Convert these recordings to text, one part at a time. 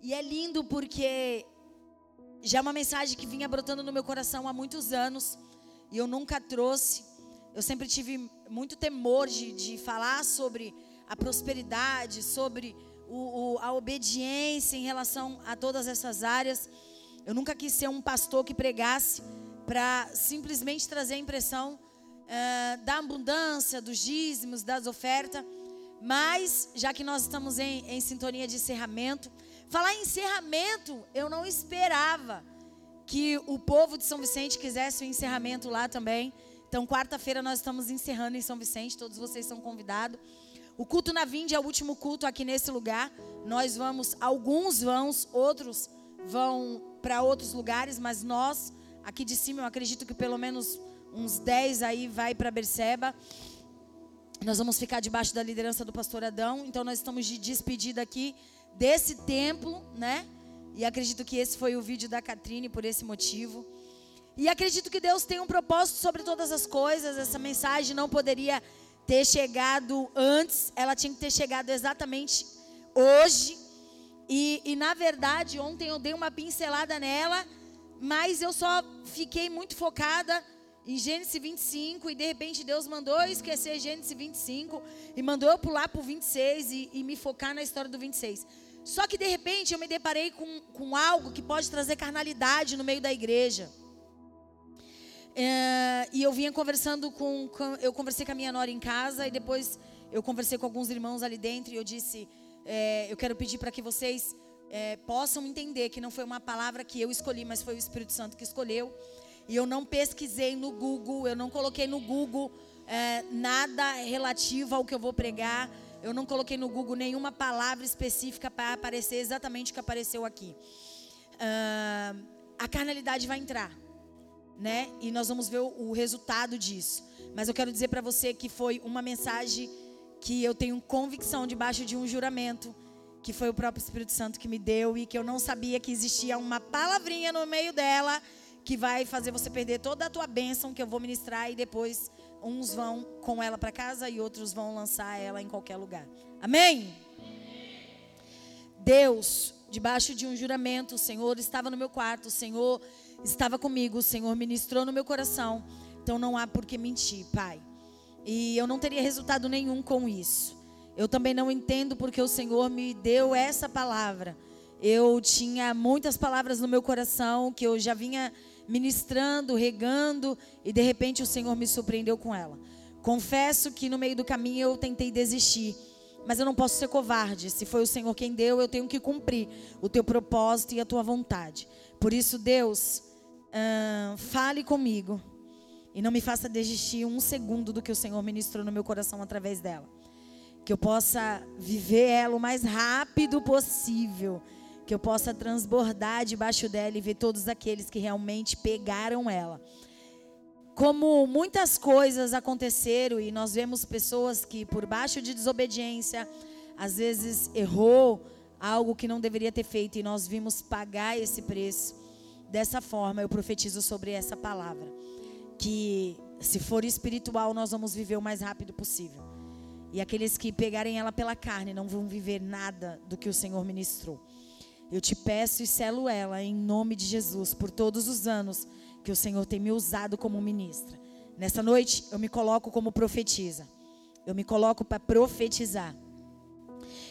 E é lindo porque já é uma mensagem que vinha brotando no meu coração há muitos anos e eu nunca trouxe. Eu sempre tive muito temor de, de falar sobre a prosperidade, sobre o, o, a obediência em relação a todas essas áreas. Eu nunca quis ser um pastor que pregasse para simplesmente trazer a impressão uh, da abundância, dos dízimos, das ofertas. Mas, já que nós estamos em, em sintonia de encerramento, falar em encerramento, eu não esperava que o povo de São Vicente quisesse o um encerramento lá também. Então, quarta-feira nós estamos encerrando em São Vicente, todos vocês são convidados. O culto na Vinde é o último culto aqui nesse lugar. Nós vamos, alguns vão, outros vão para outros lugares, mas nós, aqui de cima, eu acredito que pelo menos uns 10 aí vai para Berseba. Nós vamos ficar debaixo da liderança do pastor Adão. Então nós estamos de despedida aqui desse templo, né? E acredito que esse foi o vídeo da Catrine por esse motivo. E acredito que Deus tem um propósito sobre todas as coisas. Essa mensagem não poderia ter chegado antes, ela tinha que ter chegado exatamente hoje. E, e na verdade, ontem eu dei uma pincelada nela, mas eu só fiquei muito focada em Gênesis 25 e de repente Deus mandou eu esquecer Gênesis 25 e mandou eu pular para o 26 e, e me focar na história do 26. Só que de repente eu me deparei com, com algo que pode trazer carnalidade no meio da igreja. É, e eu vinha conversando com, com, Eu conversei com a minha nora em casa e depois eu conversei com alguns irmãos ali dentro e eu disse: é, Eu quero pedir para que vocês é, possam entender que não foi uma palavra que eu escolhi, mas foi o Espírito Santo que escolheu. E eu não pesquisei no Google, eu não coloquei no Google é, nada relativo ao que eu vou pregar. Eu não coloquei no Google nenhuma palavra específica para aparecer exatamente o que apareceu aqui. Uh, a carnalidade vai entrar né? E nós vamos ver o, o resultado disso. Mas eu quero dizer para você que foi uma mensagem que eu tenho convicção debaixo de um juramento que foi o próprio Espírito Santo que me deu e que eu não sabia que existia uma palavrinha no meio dela que vai fazer você perder toda a tua bênção que eu vou ministrar e depois uns vão com ela para casa e outros vão lançar ela em qualquer lugar. Amém? Deus, debaixo de um juramento, o Senhor estava no meu quarto, o Senhor estava comigo, o Senhor ministrou no meu coração. Então não há por que mentir, Pai. E eu não teria resultado nenhum com isso. Eu também não entendo porque o Senhor me deu essa palavra. Eu tinha muitas palavras no meu coração que eu já vinha ministrando, regando, e de repente o Senhor me surpreendeu com ela. Confesso que no meio do caminho eu tentei desistir, mas eu não posso ser covarde. Se foi o Senhor quem deu, eu tenho que cumprir o teu propósito e a tua vontade. Por isso, Deus, uh, fale comigo e não me faça desistir um segundo do que o Senhor ministrou no meu coração através dela. Que eu possa viver ela o mais rápido possível. Que eu possa transbordar debaixo dela e ver todos aqueles que realmente pegaram ela. Como muitas coisas aconteceram e nós vemos pessoas que, por baixo de desobediência, às vezes errou algo que não deveria ter feito e nós vimos pagar esse preço. Dessa forma, eu profetizo sobre essa palavra. Que se for espiritual, nós vamos viver o mais rápido possível. E aqueles que pegarem ela pela carne não vão viver nada do que o Senhor ministrou. Eu te peço e selo ela em nome de Jesus por todos os anos que o Senhor tem me usado como ministra. Nessa noite eu me coloco como profetiza. Eu me coloco para profetizar.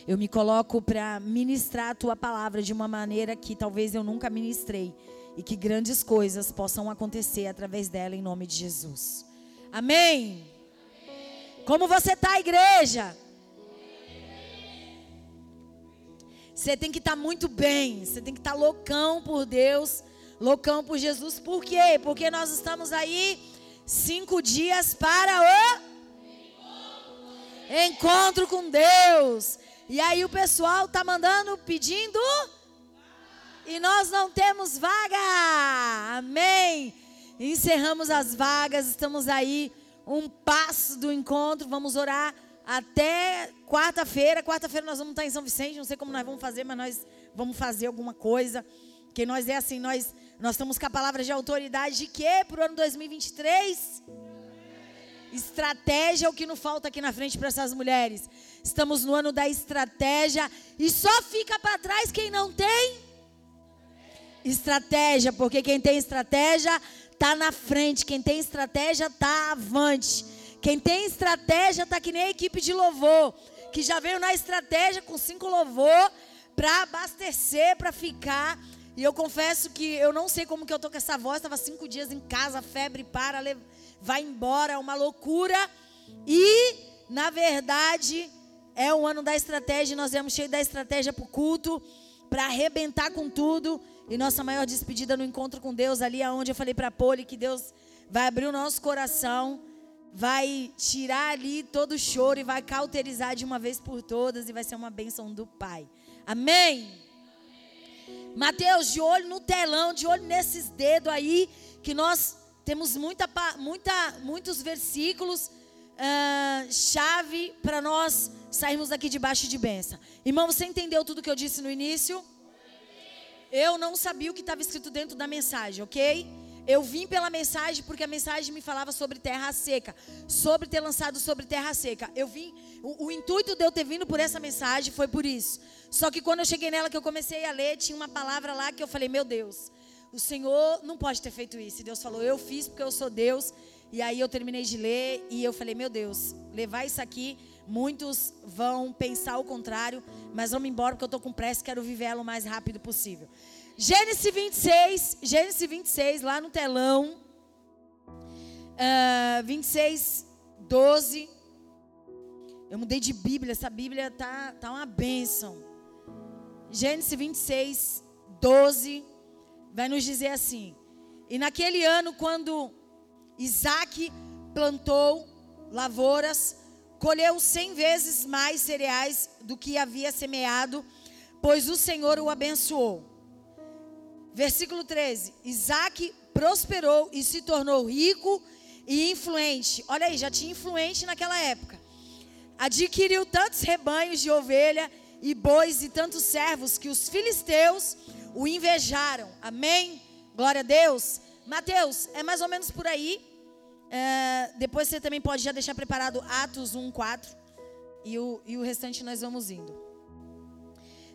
Eu me coloco para ministrar a tua palavra de uma maneira que talvez eu nunca ministrei e que grandes coisas possam acontecer através dela em nome de Jesus. Amém. Como você está, igreja? Você tem que estar tá muito bem, você tem que estar tá loucão por Deus, loucão por Jesus. Por quê? Porque nós estamos aí cinco dias para o encontro com Deus. E aí o pessoal tá mandando, pedindo e nós não temos vaga. Amém. Encerramos as vagas, estamos aí um passo do encontro. Vamos orar até quarta-feira. Quarta-feira nós vamos estar em São Vicente, não sei como nós vamos fazer, mas nós vamos fazer alguma coisa. Que nós é assim, nós nós estamos com a palavra de autoridade de quê para o ano 2023? Estratégia é o que não falta aqui na frente para essas mulheres. Estamos no ano da estratégia e só fica para trás quem não tem estratégia, porque quem tem estratégia está na frente, quem tem estratégia está avante. Quem tem estratégia está que nem a equipe de louvor, que já veio na estratégia com cinco louvor para abastecer, para ficar. E eu confesso que eu não sei como que eu tô com essa voz. Estava cinco dias em casa, febre para, vai embora, uma loucura. E, na verdade, é o ano da estratégia. Nós viemos cheio da estratégia para o culto, para arrebentar com tudo. E nossa maior despedida no encontro com Deus, ali aonde eu falei para a Poli que Deus vai abrir o nosso coração, vai tirar ali todo o choro e vai cauterizar de uma vez por todas e vai ser uma bênção do Pai. Amém? Mateus, de olho no telão, de olho nesses dedos aí, que nós temos muita, muita, muitos versículos, uh, chave para nós sairmos daqui debaixo de benção. Irmão, você entendeu tudo que eu disse no início? Eu não sabia o que estava escrito dentro da mensagem, ok? Eu vim pela mensagem porque a mensagem me falava sobre terra seca, sobre ter lançado sobre terra seca. Eu vim, o, o, intuito de eu ter vindo por essa mensagem foi por isso. Só que quando eu cheguei nela que eu comecei a ler, tinha uma palavra lá que eu falei: "Meu Deus, o Senhor não pode ter feito isso". E Deus falou: "Eu fiz porque eu sou Deus". E aí eu terminei de ler e eu falei: "Meu Deus, levar isso aqui, muitos vão pensar o contrário, mas vamos embora porque eu estou com pressa, quero viver ela o mais rápido possível". Gênesis 26, Gênesis 26, lá no telão. Uh, 26, 12. Eu mudei de Bíblia, essa Bíblia tá, tá uma bênção. Gênesis 26, 12. Vai nos dizer assim: E naquele ano, quando Isaac plantou lavouras, colheu cem vezes mais cereais do que havia semeado, pois o Senhor o abençoou. Versículo 13: Isaac prosperou e se tornou rico e influente. Olha aí, já tinha influente naquela época. Adquiriu tantos rebanhos de ovelha e bois e tantos servos que os filisteus o invejaram. Amém? Glória a Deus. Mateus, é mais ou menos por aí. É, depois você também pode já deixar preparado Atos 1, 4. E o, e o restante nós vamos indo.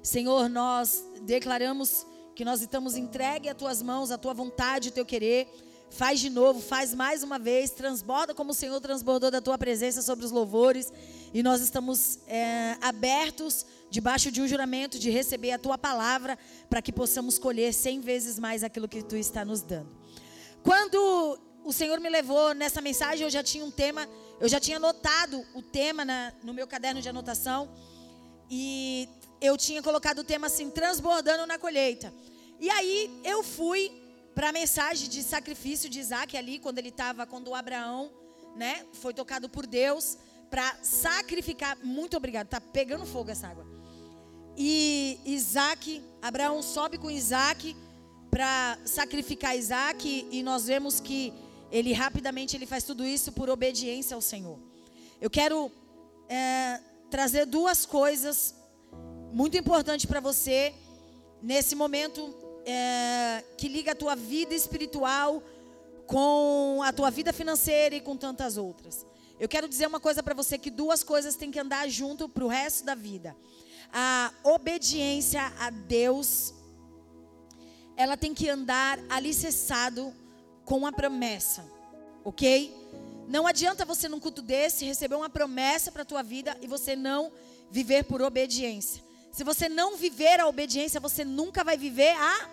Senhor, nós declaramos que nós estamos entregue às tuas mãos, à tua vontade, o teu querer. Faz de novo, faz mais uma vez, transborda como o Senhor transbordou da tua presença sobre os louvores. E nós estamos é, abertos, debaixo de um juramento, de receber a tua palavra, para que possamos colher cem vezes mais aquilo que tu está nos dando. Quando o Senhor me levou nessa mensagem, eu já tinha um tema, eu já tinha anotado o tema na, no meu caderno de anotação. E eu tinha colocado o tema assim, transbordando na colheita. E aí eu fui para a mensagem de sacrifício de Isaac ali, quando ele estava, quando o Abraão, né, foi tocado por Deus para sacrificar. Muito obrigado, tá pegando fogo essa água. E Isaac, Abraão sobe com Isaac para sacrificar Isaac e nós vemos que ele rapidamente ele faz tudo isso por obediência ao Senhor. Eu quero é, trazer duas coisas muito importante para você nesse momento é, que liga a tua vida espiritual com a tua vida financeira e com tantas outras. Eu quero dizer uma coisa para você que duas coisas têm que andar junto para o resto da vida. A obediência a Deus, ela tem que andar alicerçado com a promessa, ok? Não adianta você num culto desse receber uma promessa para a tua vida e você não viver por obediência. Se você não viver a obediência, você nunca vai viver a.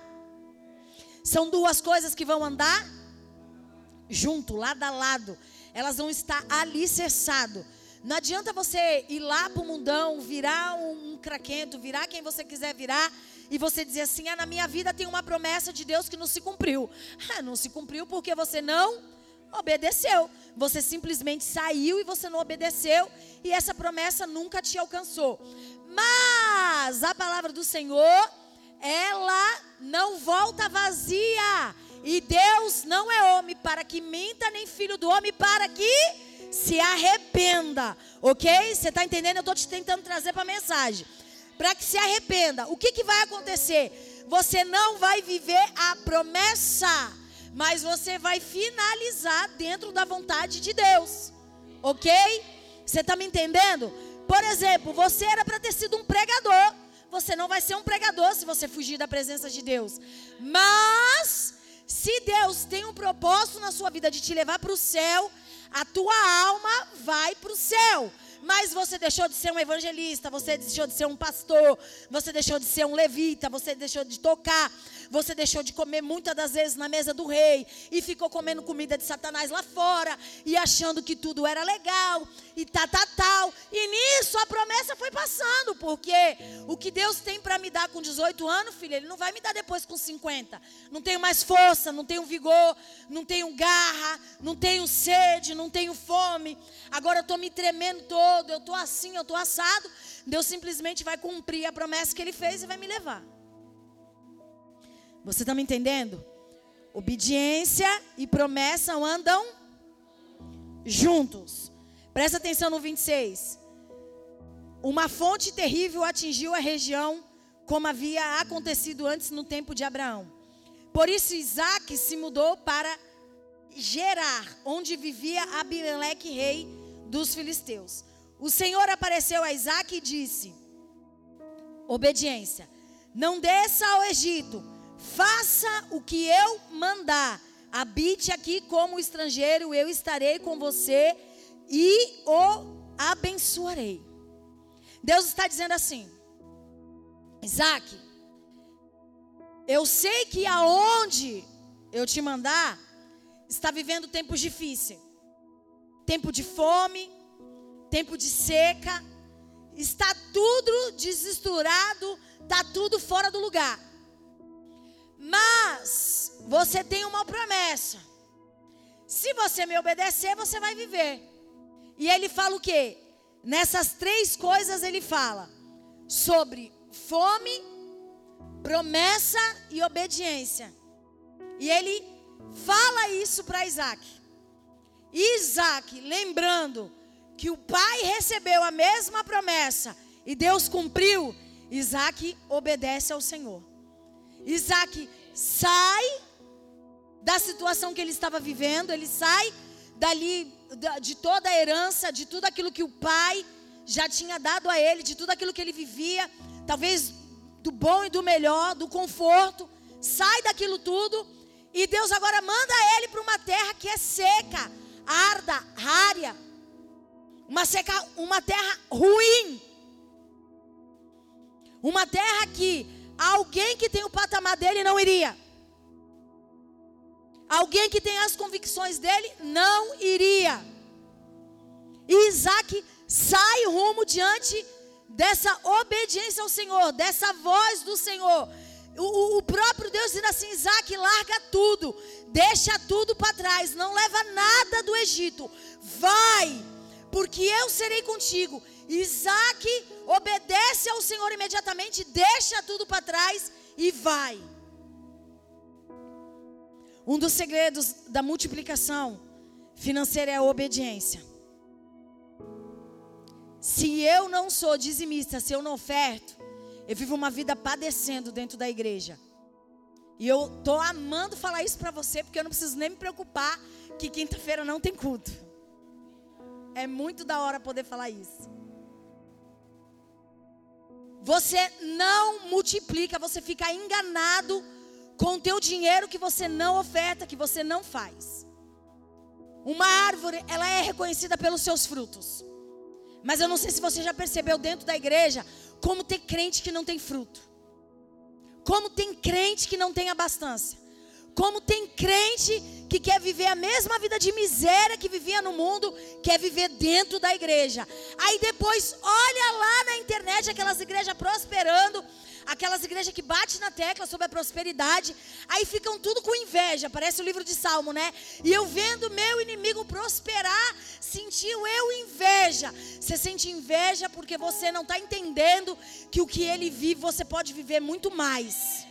São duas coisas que vão andar junto, lado a lado. Elas vão estar alicerçado. Não adianta você ir lá para o mundão, virar um, um craquento, virar quem você quiser virar, e você dizer assim: ah, na minha vida tem uma promessa de Deus que não se cumpriu. Ah, não se cumpriu porque você não obedeceu. Você simplesmente saiu e você não obedeceu, e essa promessa nunca te alcançou. Mas a palavra do Senhor, ela não volta vazia. E Deus não é homem para que minta, nem filho do homem para que se arrependa. Ok? Você está entendendo? Eu estou te tentando trazer para a mensagem. Para que se arrependa. O que, que vai acontecer? Você não vai viver a promessa, mas você vai finalizar dentro da vontade de Deus. Ok? Você está me entendendo? Por exemplo, você era para ter sido um pregador. Você não vai ser um pregador se você fugir da presença de Deus. Mas, se Deus tem um propósito na sua vida de te levar para o céu, a tua alma vai para o céu. Mas você deixou de ser um evangelista, você deixou de ser um pastor, você deixou de ser um levita, você deixou de tocar, você deixou de comer muitas das vezes na mesa do rei e ficou comendo comida de Satanás lá fora e achando que tudo era legal e tá, tá, tal. E nisso a promessa foi passando, porque o que Deus tem para me dar com 18 anos, filho, Ele não vai me dar depois com 50. Não tenho mais força, não tenho vigor, não tenho garra, não tenho sede, não tenho fome. Agora eu estou me tremendo todo, eu estou assim, eu estou assado. Deus simplesmente vai cumprir a promessa que Ele fez e vai me levar. Você está me entendendo? Obediência e promessa andam juntos. Presta atenção no 26. Uma fonte terrível atingiu a região, como havia acontecido antes no tempo de Abraão. Por isso Isaac se mudou para Gerar, onde vivia Abimeleque, rei dos filisteus. O Senhor apareceu a Isaac e disse: Obediência, não desça ao Egito Faça o que eu mandar. Habite aqui como estrangeiro, eu estarei com você e o abençoarei. Deus está dizendo assim: Isaac, eu sei que aonde eu te mandar, está vivendo tempos difíceis tempo de fome, tempo de seca, está tudo desestruturado, está tudo fora do lugar. Mas você tem uma promessa. Se você me obedecer, você vai viver. E ele fala o quê? Nessas três coisas ele fala sobre fome, promessa e obediência. E ele fala isso para Isaac. Isaac, lembrando que o pai recebeu a mesma promessa e Deus cumpriu, Isaac obedece ao Senhor. Isaac sai da situação que ele estava vivendo, ele sai dali de toda a herança, de tudo aquilo que o pai já tinha dado a ele, de tudo aquilo que ele vivia, talvez do bom e do melhor, do conforto, sai daquilo tudo e Deus agora manda ele para uma terra que é seca, arda, rária, uma seca, uma terra ruim, uma terra que Alguém que tem o patamar dele não iria. Alguém que tem as convicções dele não iria. E Isaac sai rumo diante dessa obediência ao Senhor, dessa voz do Senhor. O, o próprio Deus dizendo assim: Isaac, larga tudo, deixa tudo para trás, não leva nada do Egito, vai, porque eu serei contigo Isaac obedece ao Senhor imediatamente, deixa tudo para trás e vai. Um dos segredos da multiplicação financeira é a obediência. Se eu não sou dizimista, se eu não oferto, eu vivo uma vida padecendo dentro da igreja. E eu tô amando falar isso para você, porque eu não preciso nem me preocupar que quinta-feira não tem culto. É muito da hora poder falar isso. Você não multiplica, você fica enganado com o teu dinheiro que você não oferta, que você não faz. Uma árvore, ela é reconhecida pelos seus frutos. Mas eu não sei se você já percebeu dentro da igreja como tem crente que não tem fruto. Como tem crente que não tem abastança. Como tem crente que quer viver a mesma vida de miséria que vivia no mundo, quer viver dentro da igreja. Aí depois olha lá na internet aquelas igrejas prosperando, aquelas igrejas que bate na tecla sobre a prosperidade, aí ficam tudo com inveja, parece o livro de Salmo, né? E eu vendo meu inimigo prosperar, sentiu eu inveja. Você sente inveja porque você não está entendendo que o que ele vive você pode viver muito mais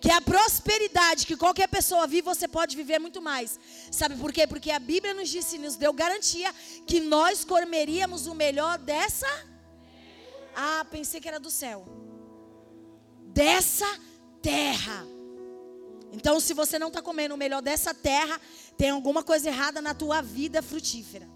que a prosperidade que qualquer pessoa vive, você pode viver muito mais. Sabe por quê? Porque a Bíblia nos disse, nos deu garantia que nós comeríamos o melhor dessa. Ah, pensei que era do céu. Dessa terra. Então, se você não está comendo o melhor dessa terra, tem alguma coisa errada na tua vida frutífera.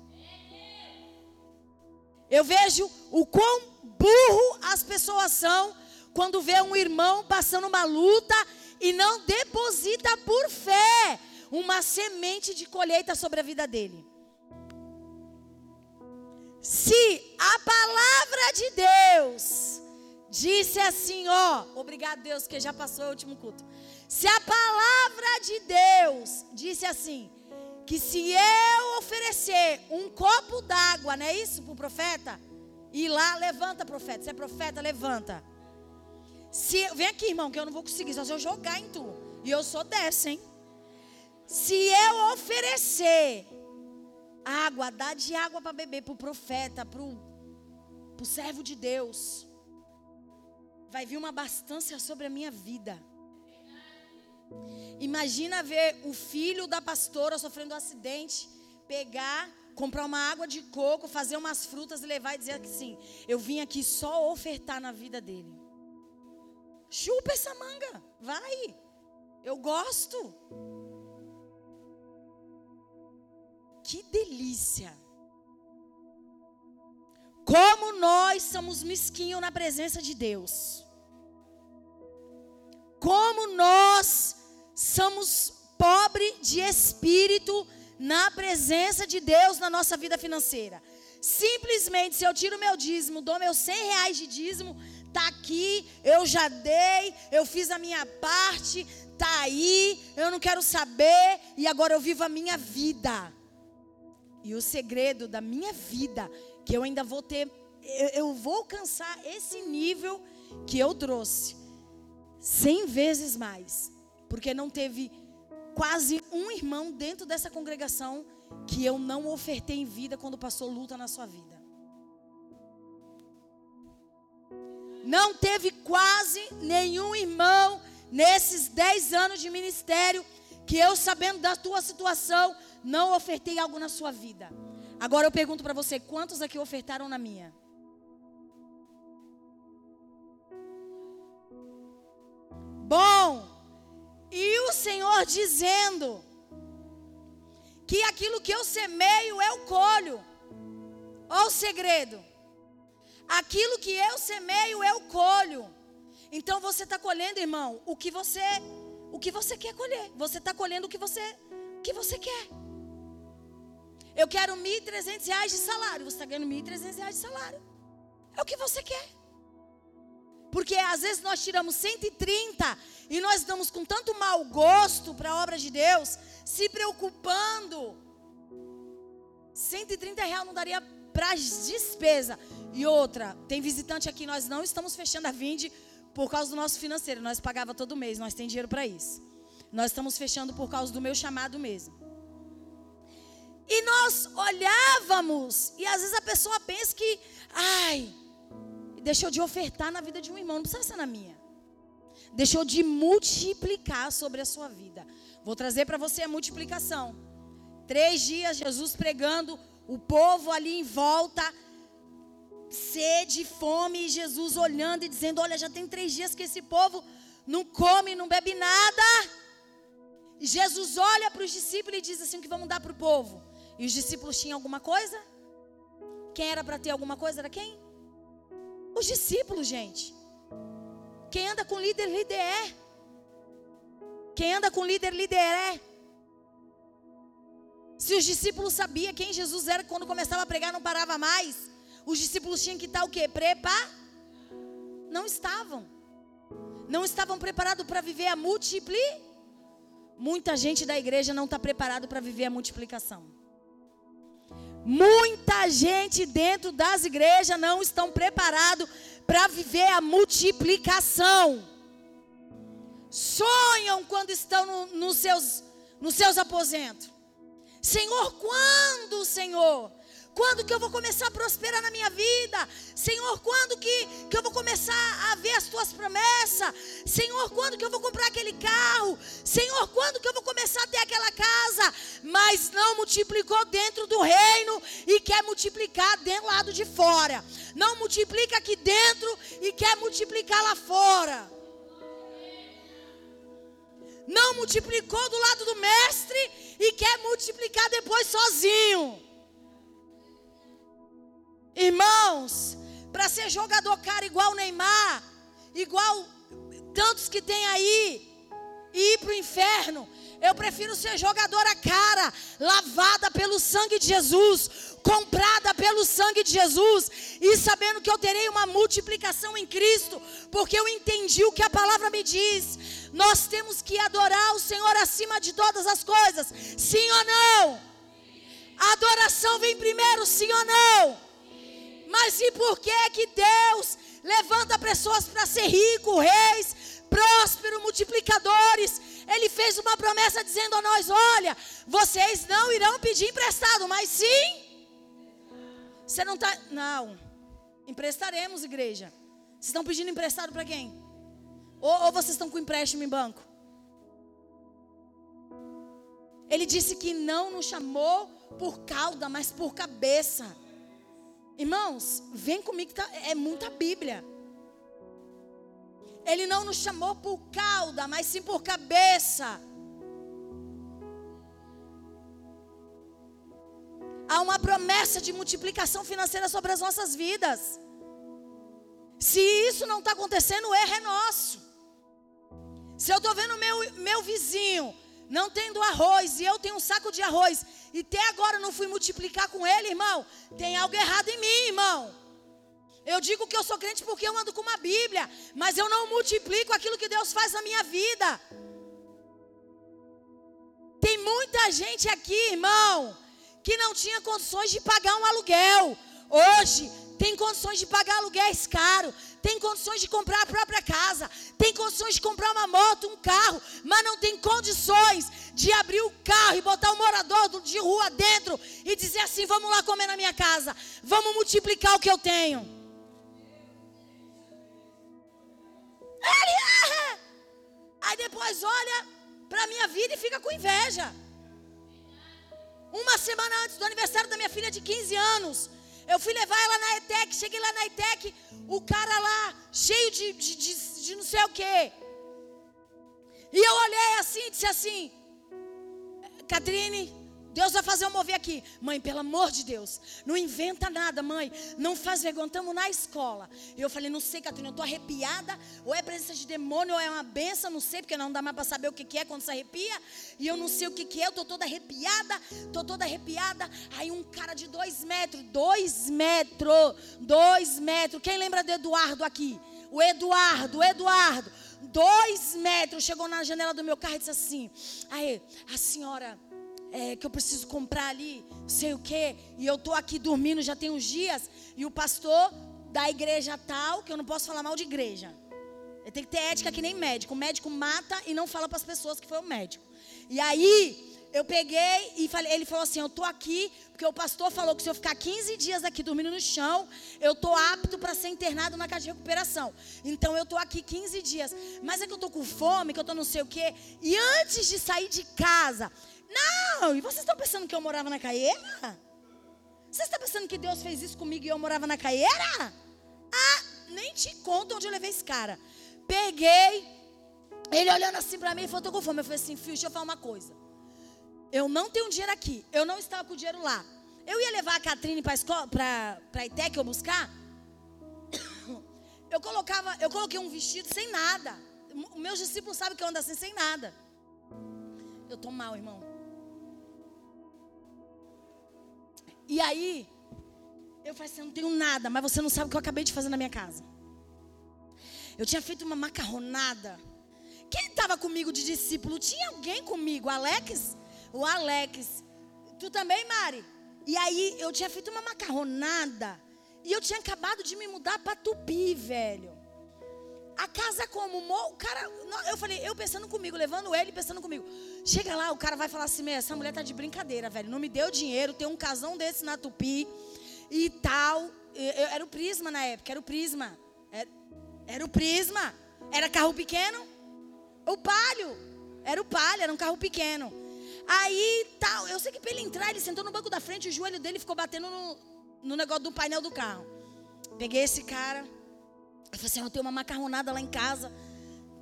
Eu vejo o quão burro as pessoas são quando vê um irmão passando uma luta e não deposita por fé uma semente de colheita sobre a vida dele. Se a palavra de Deus disse assim, ó, obrigado Deus que já passou o último culto. Se a palavra de Deus disse assim, que se eu oferecer um copo d'água, não é isso para o profeta? E lá, levanta, profeta. Se é profeta, levanta. Se, vem aqui, irmão, que eu não vou conseguir, só se eu jogar em tu. E eu sou dessa, hein? Se eu oferecer água, dá de água para beber para o profeta, para o servo de Deus, vai vir uma abastância sobre a minha vida. Imagina ver o filho da pastora sofrendo um acidente, pegar, comprar uma água de coco, fazer umas frutas e levar e dizer que sim, eu vim aqui só ofertar na vida dele. Chupa essa manga, vai. Eu gosto. Que delícia. Como nós somos mesquinhos na presença de Deus. Como nós somos pobre de espírito na presença de Deus na nossa vida financeira. Simplesmente, se eu tiro meu dízimo, dou meus 100 reais de dízimo, tá aqui, eu já dei, eu fiz a minha parte, tá aí, eu não quero saber, e agora eu vivo a minha vida. E o segredo da minha vida, que eu ainda vou ter, eu, eu vou alcançar esse nível que eu trouxe, cem vezes mais, porque não teve quase um irmão dentro dessa congregação que eu não ofertei em vida quando passou luta na sua vida. Não teve quase nenhum irmão nesses dez anos de ministério que eu, sabendo da tua situação, não ofertei algo na sua vida. Agora eu pergunto para você: quantos aqui ofertaram na minha? Bom, e o Senhor dizendo que aquilo que eu semeio eu colho. Olha o segredo. Aquilo que eu semeio eu colho. Então você está colhendo, irmão, o que você o que você quer colher. Você está colhendo o que você o que você quer. Eu quero 1.300 reais de salário. Você está ganhando 1.300 reais de salário. É o que você quer. Porque às vezes nós tiramos 130 e nós damos com tanto mau gosto para a obra de Deus, se preocupando. 130 reais não daria para as despesas. E outra, tem visitante aqui, nós não estamos fechando a vinde por causa do nosso financeiro. Nós pagava todo mês, nós tem dinheiro para isso. Nós estamos fechando por causa do meu chamado mesmo. E nós olhávamos, e às vezes a pessoa pensa que, ai, deixou de ofertar na vida de um irmão, não precisa ser na minha. Deixou de multiplicar sobre a sua vida. Vou trazer para você a multiplicação. Três dias, Jesus pregando, o povo ali em volta, sede, fome, e Jesus olhando e dizendo: Olha, já tem três dias que esse povo não come, não bebe nada. E Jesus olha para os discípulos e diz assim: O que vamos dar para o povo? E os discípulos tinham alguma coisa? Quem era para ter alguma coisa era quem? Os discípulos, gente. Quem anda com líder, líder é. Quem anda com líder, líder é. Se os discípulos sabiam quem Jesus era quando começava a pregar, não parava mais. Os discípulos tinham que estar o quê? Prepa? Não estavam. Não estavam preparados para viver a multipli. Muita gente da igreja não está preparado para viver a multiplicação. Muita gente dentro das igrejas não estão preparados para viver a multiplicação. Sonham quando estão no, nos, seus, nos seus aposentos. Senhor, quando, Senhor? Quando que eu vou começar a prosperar na minha vida? Senhor, quando que, que eu vou começar a ver as tuas promessas? Senhor, quando que eu vou comprar aquele carro? Senhor, quando que eu vou começar a ter aquela casa? Mas não multiplicou dentro do reino e quer multiplicar dentro lado de fora. Não multiplica aqui dentro e quer multiplicar lá fora. Não multiplicou do lado do mestre e quer multiplicar depois sozinho. Irmãos, para ser jogador cara igual Neymar, igual tantos que tem aí, e ir para o inferno, eu prefiro ser jogadora cara, lavada pelo sangue de Jesus, comprada pelo sangue de Jesus, e sabendo que eu terei uma multiplicação em Cristo, porque eu entendi o que a palavra me diz. Nós temos que adorar o Senhor acima de todas as coisas, sim ou não? A adoração vem primeiro, sim ou não? Mas e por que que Deus levanta pessoas para ser rico, reis, próspero, multiplicadores? Ele fez uma promessa dizendo a nós: olha, vocês não irão pedir emprestado, mas sim. Você não está. Não. Emprestaremos, igreja. Vocês estão pedindo emprestado para quem? Ou, ou vocês estão com empréstimo em banco? Ele disse que não nos chamou por cauda, mas por cabeça. Irmãos, vem comigo, tá, é muita Bíblia. Ele não nos chamou por cauda, mas sim por cabeça. Há uma promessa de multiplicação financeira sobre as nossas vidas. Se isso não está acontecendo, o erro é nosso. Se eu estou vendo meu, meu vizinho não tendo arroz e eu tenho um saco de arroz e até agora não fui multiplicar com ele, irmão, tem algo errado em mim, irmão. Eu digo que eu sou crente porque eu ando com uma Bíblia, mas eu não multiplico aquilo que Deus faz na minha vida. Tem muita gente aqui, irmão, que não tinha condições de pagar um aluguel. Hoje tem condições de pagar aluguéis caros, tem condições de comprar a própria casa, tem condições de comprar uma moto, um carro, mas não tem condições de abrir o carro e botar o morador de rua dentro e dizer assim: vamos lá comer na minha casa, vamos multiplicar o que eu tenho. Ele é. Aí depois olha para minha vida e fica com inveja. Uma semana antes do aniversário da minha filha de 15 anos, eu fui levar ela na ETEC. Cheguei lá na ETEC, o cara lá, cheio de, de, de, de não sei o quê. E eu olhei assim e disse assim: Catrine, Deus vai fazer eu mover aqui. Mãe, pelo amor de Deus, não inventa nada, mãe. Não faz vergonha. Estamos na escola. E eu falei, não sei, Catarina, eu estou arrepiada. Ou é presença de demônio, ou é uma benção, não sei, porque não dá mais para saber o que, que é quando se arrepia. E eu não sei o que, que é, eu estou toda arrepiada. Estou toda arrepiada. Aí um cara de dois metros, dois metros, dois metros. Quem lembra do Eduardo aqui? O Eduardo, o Eduardo. Dois metros. Chegou na janela do meu carro e disse assim: Aí, a senhora é, que eu preciso comprar ali, sei o quê, e eu tô aqui dormindo já tem uns dias, e o pastor da igreja tal, que eu não posso falar mal de igreja. Ele tem que ter ética que nem médico. O médico mata e não fala para as pessoas que foi o médico. E aí, eu peguei e falei, ele falou assim: "Eu tô aqui porque o pastor falou que se eu ficar 15 dias aqui dormindo no chão, eu tô apto para ser internado na casa de recuperação. Então eu tô aqui 15 dias. Mas é que eu tô com fome, que eu tô não sei o quê. E antes de sair de casa, não, e vocês estão pensando que eu morava na Caieira? Vocês estão pensando que Deus fez isso comigo e eu morava na Caieira? Ah, nem te conto onde eu levei esse cara. Peguei, ele olhando assim para mim e falou: tô com fome. Eu falei assim, filho, deixa eu falar uma coisa. Eu não tenho dinheiro aqui, eu não estava com dinheiro lá. Eu ia levar a Catrine para a ITEC eu buscar. Eu colocava, eu coloquei um vestido sem nada. Meus discípulos sabem que eu ando assim sem nada. Eu tô mal, irmão. E aí, eu falei assim: eu não tenho nada, mas você não sabe o que eu acabei de fazer na minha casa. Eu tinha feito uma macarronada. Quem estava comigo de discípulo? Tinha alguém comigo? Alex? O Alex. Tu também, Mari? E aí, eu tinha feito uma macarronada. E eu tinha acabado de me mudar para Tupi, velho. A casa como? O cara, eu falei, eu pensando comigo, levando ele, pensando comigo. Chega lá, o cara vai falar assim: essa mulher tá de brincadeira, velho. Não me deu dinheiro, tem um casão desse na Tupi e tal. Eu, era o Prisma na época, era o Prisma. Era, era o Prisma. Era carro pequeno? O Palio. Era o Palio, era um carro pequeno. Aí tal, eu sei que para ele entrar, ele sentou no banco da frente, o joelho dele ficou batendo no, no negócio do painel do carro. Peguei esse cara. Eu falei assim: eu tenho uma macarronada lá em casa,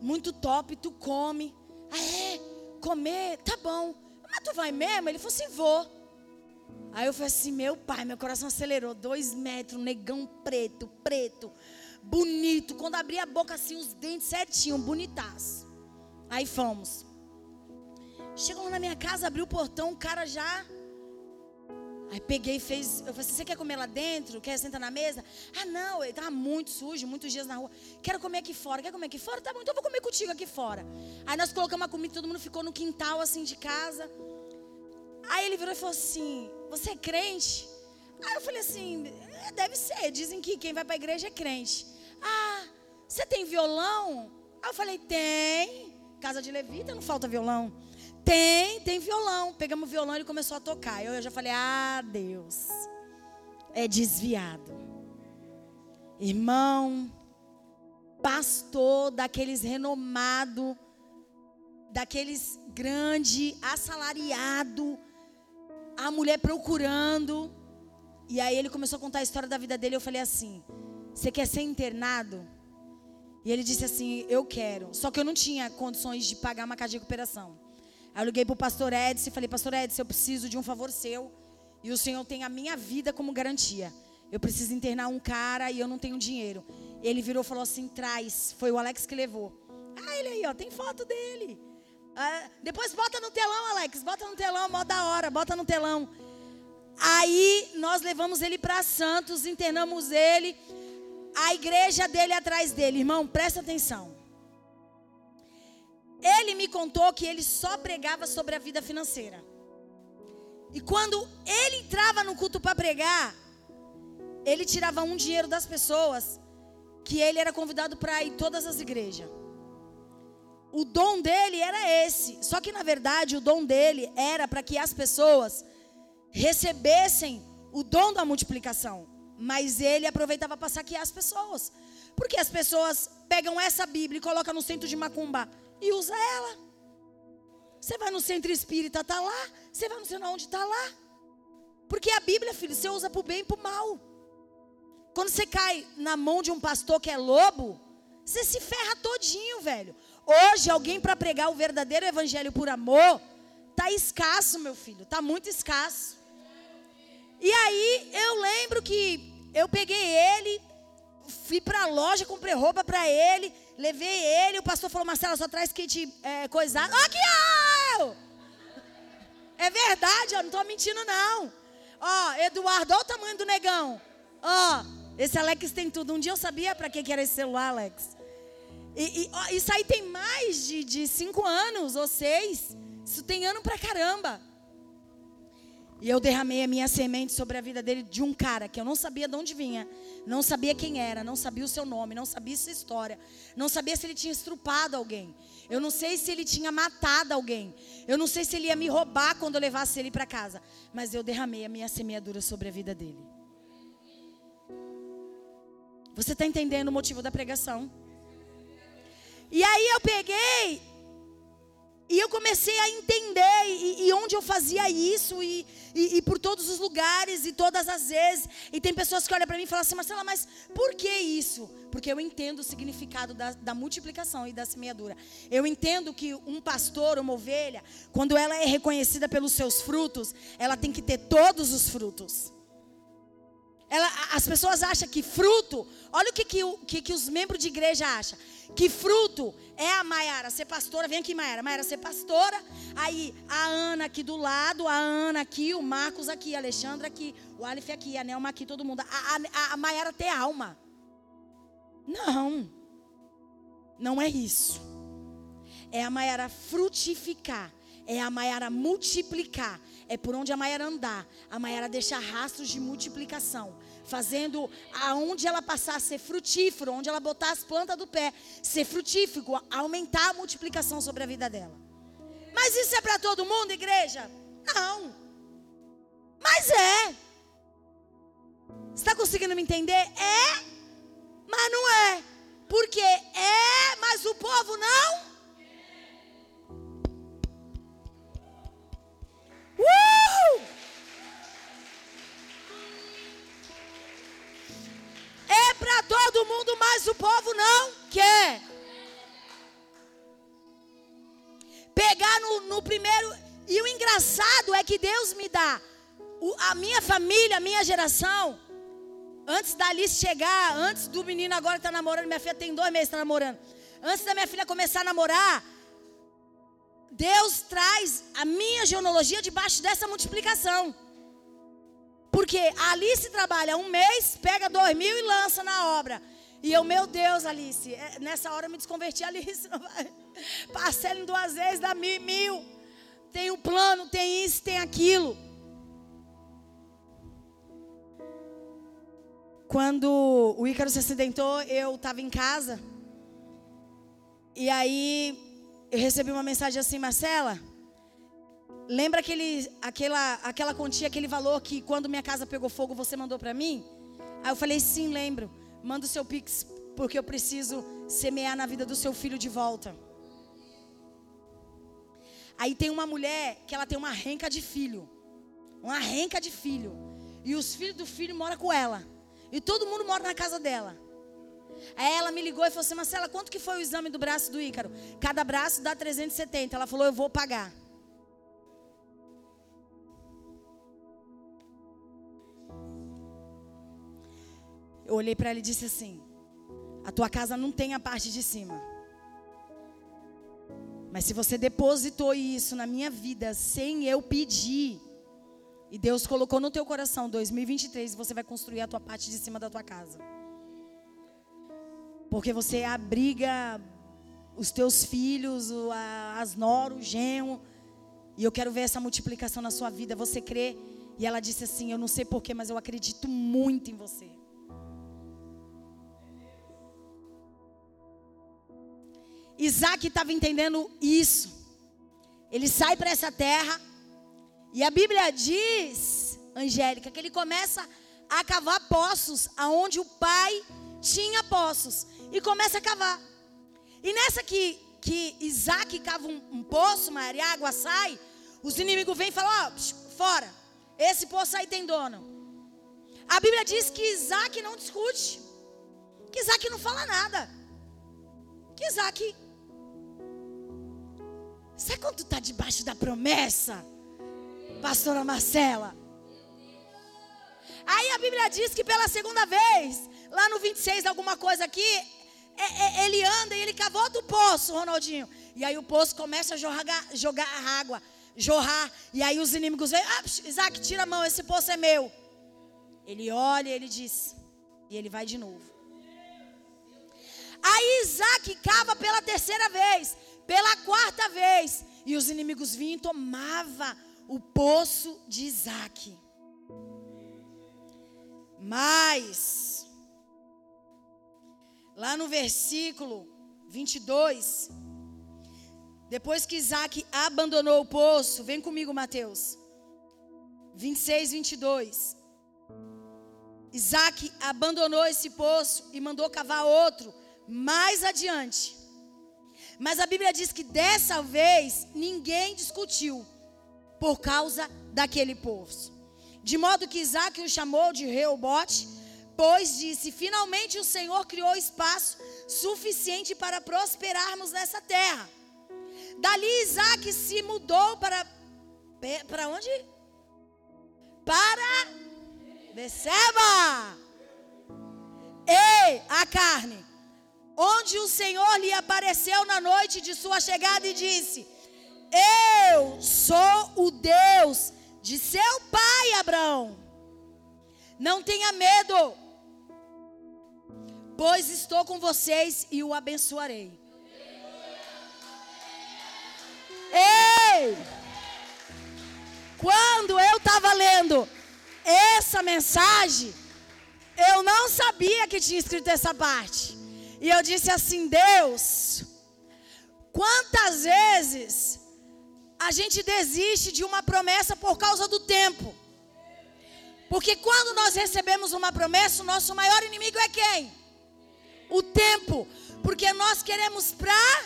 muito top, tu come. Ah, é? comer, tá bom. Mas tu vai mesmo? Ele falou assim, vou. Aí eu falei assim, meu pai, meu coração acelerou. Dois metros, negão preto, preto, bonito. Quando abri a boca assim, os dentes certinho, bonitaço. Aí fomos. Chegamos na minha casa, abri o portão, o cara já Aí peguei e fez. Eu falei assim: você quer comer lá dentro? Quer sentar na mesa? Ah, não, ele estava muito sujo, muitos dias na rua. Quero comer aqui fora. Quer comer aqui fora? Tá bom, então eu vou comer contigo aqui fora. Aí nós colocamos a comida, todo mundo ficou no quintal assim de casa. Aí ele virou e falou assim: Você é crente? Aí eu falei assim: é, Deve ser. Dizem que quem vai para a igreja é crente. Ah, você tem violão? Aí eu falei: Tem. Casa de levita, não falta violão. Tem, tem violão. Pegamos o violão e ele começou a tocar. Eu, eu já falei: Ah, Deus. É desviado. Irmão, pastor daqueles renomado, daqueles grande, assalariado, a mulher procurando. E aí ele começou a contar a história da vida dele. Eu falei assim: Você quer ser internado? E ele disse assim: Eu quero. Só que eu não tinha condições de pagar uma casa de recuperação. Aí eu liguei para o pastor Edson e falei, pastor Edson, eu preciso de um favor seu. E o Senhor tem a minha vida como garantia. Eu preciso internar um cara e eu não tenho dinheiro. Ele virou e falou assim: traz. Foi o Alex que levou. Ah, ele aí, ó, tem foto dele. Ah, depois bota no telão, Alex. Bota no telão, mó da hora, bota no telão. Aí nós levamos ele para Santos, internamos ele. A igreja dele atrás dele. Irmão, presta atenção. Ele me contou que ele só pregava sobre a vida financeira. E quando ele entrava no culto para pregar, ele tirava um dinheiro das pessoas que ele era convidado para ir todas as igrejas. O dom dele era esse. Só que na verdade o dom dele era para que as pessoas recebessem o dom da multiplicação. Mas ele aproveitava para saquear as pessoas. Porque as pessoas pegam essa Bíblia e colocam no centro de macumba e usa ela. Você vai no centro espírita, tá lá. Você vai não sei onde, tá lá. Porque a Bíblia, filho, você usa para o bem e para o mal. Quando você cai na mão de um pastor que é lobo, você se ferra todinho, velho. Hoje, alguém para pregar o verdadeiro evangelho por amor, tá escasso, meu filho. Tá muito escasso. E aí, eu lembro que eu peguei ele, fui para a loja, comprei roupa para ele. Levei ele, o pastor falou, Marcela, só traz kit é, coisado. Aqui, ó! É verdade, ó, não estou mentindo, não. Ó, Eduardo, olha o tamanho do negão. Ó, esse Alex tem tudo. Um dia eu sabia para que, que era esse celular, Alex. E, e ó, isso aí tem mais de, de cinco anos ou seis. Isso tem ano pra caramba. E eu derramei a minha semente sobre a vida dele de um cara que eu não sabia de onde vinha, não sabia quem era, não sabia o seu nome, não sabia sua história, não sabia se ele tinha estrupado alguém. Eu não sei se ele tinha matado alguém. Eu não sei se ele ia me roubar quando eu levasse ele para casa. Mas eu derramei a minha semeadura sobre a vida dele. Você está entendendo o motivo da pregação? E aí eu peguei e eu comecei a entender e, e onde eu fazia isso e, e, e, por todos os lugares e todas as vezes. E tem pessoas que olham para mim e falam assim, Marcela, mas por que isso? Porque eu entendo o significado da, da multiplicação e da semeadura. Eu entendo que um pastor, uma ovelha, quando ela é reconhecida pelos seus frutos, ela tem que ter todos os frutos. Ela, as pessoas acham que fruto, olha o que, que, que, que os membros de igreja acham que fruto é a Maiara ser pastora. Vem aqui, Maiara. Maiara ser pastora. Aí a Ana aqui do lado, a Ana aqui, o Marcos aqui, a Alexandra aqui, o Alif aqui, a Nelma aqui, todo mundo. A, a, a Maiara ter alma. Não. Não é isso. É a Maiara frutificar. É a Maiara multiplicar. É por onde a Maiara andar. A Maiara deixa rastros de multiplicação fazendo aonde ela passar ser frutífero, onde ela botar as plantas do pé, ser frutífero, aumentar a multiplicação sobre a vida dela. Mas isso é para todo mundo, igreja? Não. Mas é. Está conseguindo me entender? É, mas não é. Porque é, mas o povo não povo não quer. Pegar no, no primeiro. E o engraçado é que Deus me dá o, a minha família, a minha geração. Antes da Alice chegar, antes do menino agora que está namorando, minha filha tem dois meses está namorando. Antes da minha filha começar a namorar, Deus traz a minha genealogia debaixo dessa multiplicação. Porque a Alice trabalha um mês, pega dois mil e lança na obra. E eu, meu Deus, Alice, é, nessa hora eu me desconverti, Alice. Parcela em duas vezes, dá mil, mil. Tem o um plano, tem isso, tem aquilo. Quando o Ícaro se acidentou, eu estava em casa. E aí eu recebi uma mensagem assim, Marcela, lembra aquele, aquela, aquela quantia, aquele valor que quando minha casa pegou fogo você mandou para mim? Aí eu falei, sim, lembro. Manda o seu pix, porque eu preciso semear na vida do seu filho de volta. Aí tem uma mulher que ela tem uma renca de filho. Uma renca de filho. E os filhos do filho moram com ela. E todo mundo mora na casa dela. Aí ela me ligou e falou assim: Marcela, quanto que foi o exame do braço do Ícaro? Cada braço dá 370. Ela falou: Eu vou pagar. Eu olhei para ela e disse assim: A tua casa não tem a parte de cima. Mas se você depositou isso na minha vida sem eu pedir, e Deus colocou no teu coração 2023, você vai construir a tua parte de cima da tua casa. Porque você abriga os teus filhos, as noras, o genro. E eu quero ver essa multiplicação na sua vida. Você crê? E ela disse assim: Eu não sei porquê, mas eu acredito muito em você. Isaac estava entendendo isso. Ele sai para essa terra. E a Bíblia diz, Angélica, que ele começa a cavar poços aonde o pai tinha poços e começa a cavar. E nessa que, que Isaac cava um, um poço, Maria, a água sai, os inimigos vêm e falam: Ó, oh, fora, esse poço aí tem dono. A Bíblia diz que Isaac não discute, que Isaac não fala nada, que Isaac. Sabe quando tu está debaixo da promessa, pastora Marcela? Aí a Bíblia diz que pela segunda vez, lá no 26, alguma coisa aqui, é, é, ele anda e ele cavou outro poço, Ronaldinho. E aí o poço começa a jogar, jogar água, jorrar. E aí os inimigos vêm, ah, Isaac, tira a mão, esse poço é meu. Ele olha e ele diz, e ele vai de novo. Aí Isaac cava pela terceira vez, pela quarta vez. E os inimigos vinham e tomavam o poço de Isaac. Mas lá no versículo 22, depois que Isaac abandonou o poço, vem comigo, Mateus. 26, 22. Isaac abandonou esse poço e mandou cavar outro mais adiante. Mas a Bíblia diz que dessa vez ninguém discutiu por causa daquele poço. De modo que Isaac o chamou de Reobote Pois disse: Finalmente o Senhor criou espaço suficiente para prosperarmos nessa terra. Dali Isaac se mudou para. Para onde? Para Beceba. Ei, a carne. Onde o Senhor lhe apareceu na noite de sua chegada e disse: Eu sou o Deus de seu pai Abraão. Não tenha medo pois estou com vocês e o abençoarei. Ei! Quando eu estava lendo essa mensagem, eu não sabia que tinha escrito essa parte. E eu disse assim: Deus, quantas vezes a gente desiste de uma promessa por causa do tempo? Porque quando nós recebemos uma promessa, o nosso maior inimigo é quem? o tempo, porque nós queremos pra.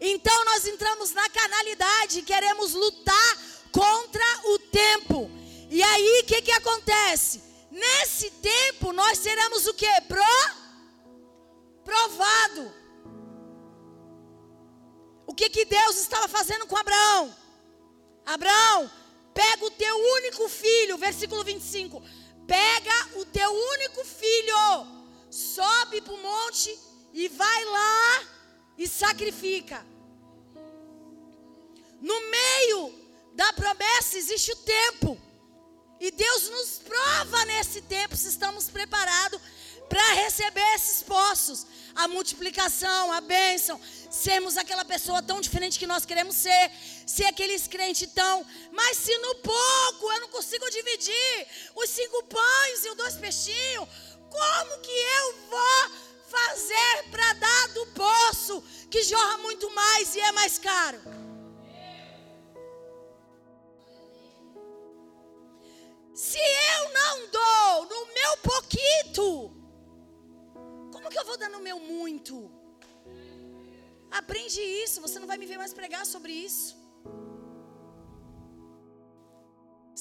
Então nós entramos na canalidade, queremos lutar contra o tempo. E aí o que que acontece? Nesse tempo nós seremos o que? Pro provado. O que, que Deus estava fazendo com Abraão? Abraão, pega o teu único filho, versículo 25. Pega o teu único filho, sobe para o monte e vai lá e sacrifica. No meio da promessa existe o tempo. E Deus nos prova nesse tempo se estamos preparados para receber esses poços, a multiplicação, a bênção, sermos aquela pessoa tão diferente que nós queremos ser, ser aqueles crentes tão, mas se no pouco eu não consigo dividir os cinco pães e os dois peixinhos, como que eu vou fazer para dar do poço que jorra muito mais e é mais caro? Se eu não dou no meu pouquito, como que eu vou dar no meu muito? Aprende isso, você não vai me ver mais pregar sobre isso.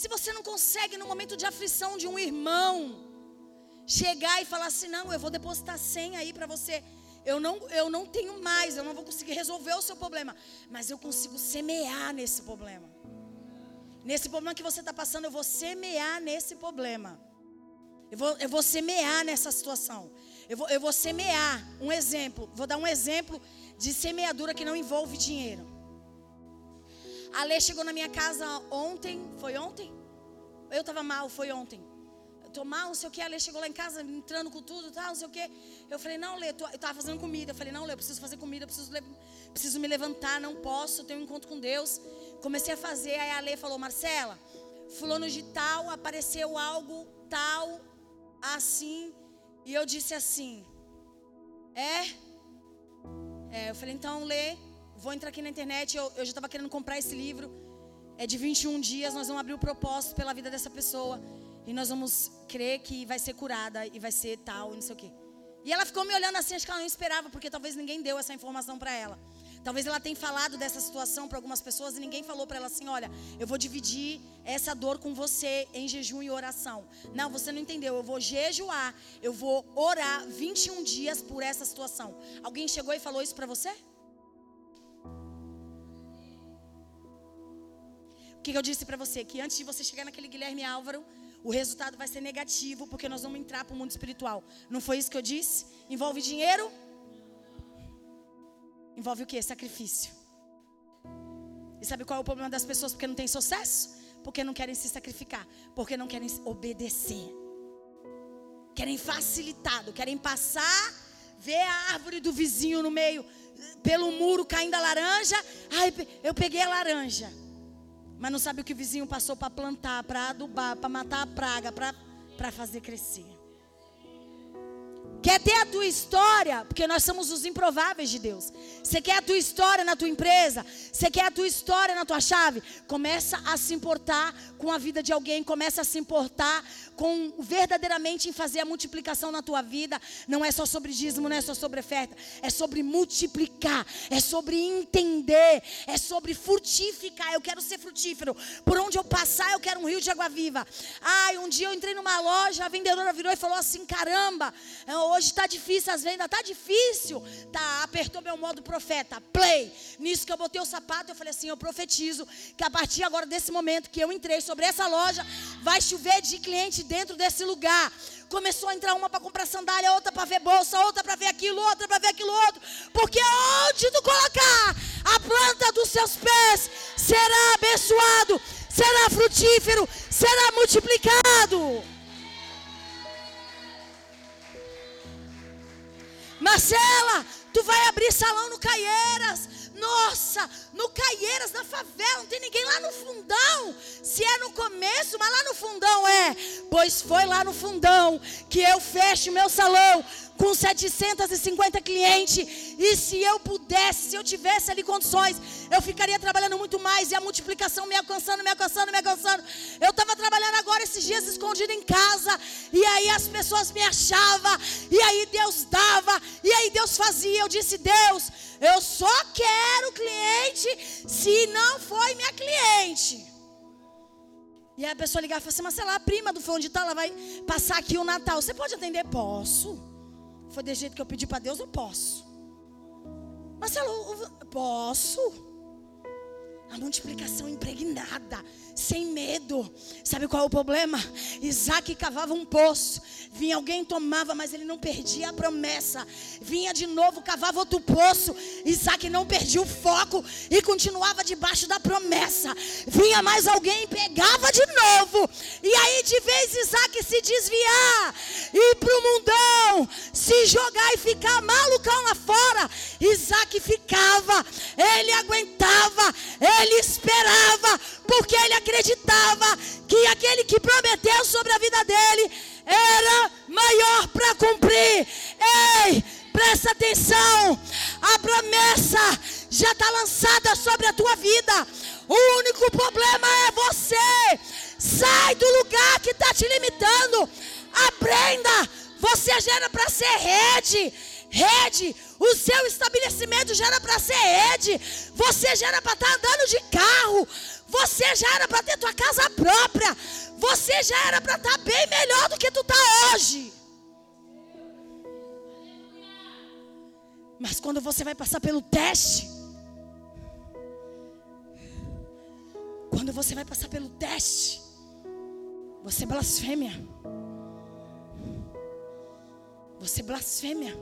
Se você não consegue no momento de aflição de um irmão chegar e falar assim: "Não, eu vou depositar 100 aí para você. Eu não, eu não tenho mais, eu não vou conseguir resolver o seu problema, mas eu consigo semear nesse problema. Nesse problema que você está passando, eu vou semear nesse problema. Eu vou, eu vou semear nessa situação. Eu vou, eu vou semear. Um exemplo. Vou dar um exemplo de semeadura que não envolve dinheiro. A Lê chegou na minha casa ontem. Foi ontem? Eu estava mal, foi ontem. Eu tô mal, não sei o que. A Lê chegou lá em casa, entrando com tudo, tal, não sei o que. Eu falei, não, Lê, eu estava fazendo comida. Eu falei, não, Lê, eu preciso fazer comida, preciso, preciso me levantar, não posso, tenho um encontro com Deus. Comecei a fazer, aí a Lê falou, Marcela, fulano de tal, apareceu algo tal, assim. E eu disse assim, é? é eu falei, então Lê, vou entrar aqui na internet, eu, eu já estava querendo comprar esse livro. É de 21 dias, nós vamos abrir o propósito pela vida dessa pessoa. E nós vamos crer que vai ser curada e vai ser tal, e não sei o quê. E ela ficou me olhando assim, acho que ela não esperava, porque talvez ninguém deu essa informação para ela. Talvez ela tenha falado dessa situação para algumas pessoas e ninguém falou para ela assim: olha, eu vou dividir essa dor com você em jejum e oração. Não, você não entendeu. Eu vou jejuar, eu vou orar 21 dias por essa situação. Alguém chegou e falou isso para você? O que eu disse para você? Que antes de você chegar naquele Guilherme Álvaro, o resultado vai ser negativo, porque nós vamos entrar para o mundo espiritual. Não foi isso que eu disse? Envolve dinheiro? Envolve o que? Sacrifício. E sabe qual é o problema das pessoas porque não têm sucesso? Porque não querem se sacrificar, porque não querem obedecer. Querem facilitado, querem passar, ver a árvore do vizinho no meio, pelo muro caindo a laranja. Ai, eu peguei a laranja. Mas não sabe o que o vizinho passou para plantar, para adubar, para matar a praga, para fazer crescer. Quer ter a tua história? Porque nós somos os improváveis de Deus. Você quer a tua história na tua empresa? Você quer a tua história na tua chave? Começa a se importar com a vida de alguém, começa a se importar com verdadeiramente em fazer a multiplicação na tua vida. Não é só sobre dízimo, não é só sobre oferta, é sobre multiplicar, é sobre entender, é sobre frutificar. Eu quero ser frutífero. Por onde eu passar, eu quero um rio de água viva. Ai, um dia eu entrei numa loja, a vendedora virou e falou assim: "Caramba, hoje está difícil as vendas, está difícil. Tá, apertou meu modo profeta, play. Nisso que eu botei o sapato, eu falei assim, eu profetizo que a partir agora desse momento que eu entrei sobre essa loja, vai chover de cliente dentro desse lugar. Começou a entrar uma para comprar sandália, outra para ver bolsa, outra para ver aquilo, outra para ver aquilo outro. Porque onde tu colocar a planta dos seus pés será abençoado, será frutífero, será multiplicado. Marcela, tu vai abrir salão no Caieiras. Nossa, no Caieiras, na favela, não tem ninguém lá no fundão. Se é no começo, mas lá no fundão é. Pois foi lá no fundão que eu fecho meu salão com 750 clientes. E se eu pudesse, se eu tivesse ali condições, eu ficaria trabalhando muito mais. E a multiplicação me alcançando, me alcançando, me alcançando. Eu estava trabalhando agora esses dias escondido em casa. E aí as pessoas me achavam. E aí Deus dava. E aí Deus fazia. Eu disse, Deus, eu só quero cliente se não foi minha cliente. E aí a pessoa ligava e falava assim, mas sei lá, a prima do fundo de tal, ela vai passar aqui o Natal. Você pode atender? Posso. Foi de jeito que eu pedi para Deus, eu posso. Marcelo, posso? A multiplicação impregnada, sem medo. Sabe qual é o problema? Isaac cavava um poço. Vinha alguém tomava, mas ele não perdia a promessa. Vinha de novo, cavava outro poço. Isaac não perdia o foco e continuava debaixo da promessa. Vinha mais alguém e pegava de novo. E aí, de vez Isaac se desviar, ir para o mundão, se jogar e ficar malucão lá fora, Isaac ficava, ele aguentava, ele esperava, porque ele acreditava que aquele que prometeu sobre a vida dele era maior para cumprir. Ei, presta atenção, a promessa já está lançada sobre a tua vida. O único problema é você. Sai do lugar que está te limitando. Aprenda. Você gera para ser rede. Rede. O seu estabelecimento já era para ser rede. Você já era para estar tá andando de carro. Você já era para ter tua casa própria. Você já era para estar tá bem melhor do que tu está hoje. Mas quando você vai passar pelo teste, quando você vai passar pelo teste, você blasfêmia. Você blasfêmia.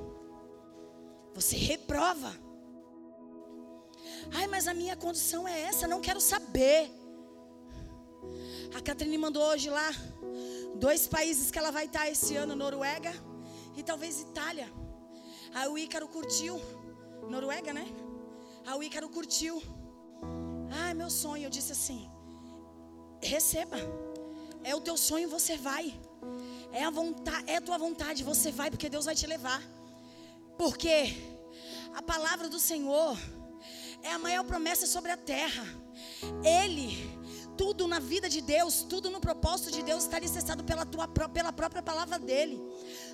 Você reprova. Ai, mas a minha condição é essa, não quero saber. A Catrine mandou hoje lá dois países que ela vai estar esse ano, Noruega e talvez Itália. Aí o Ícaro curtiu. Noruega, né? Aí o Ícaro curtiu. Ai, meu sonho. Eu disse assim: receba. É o teu sonho, você vai. É a vontade, é a tua vontade, você vai porque Deus vai te levar. Porque a palavra do Senhor é a maior promessa sobre a terra. Ele tudo na vida de Deus, tudo no propósito de Deus está alicerçado pela, tua, pela própria palavra dEle.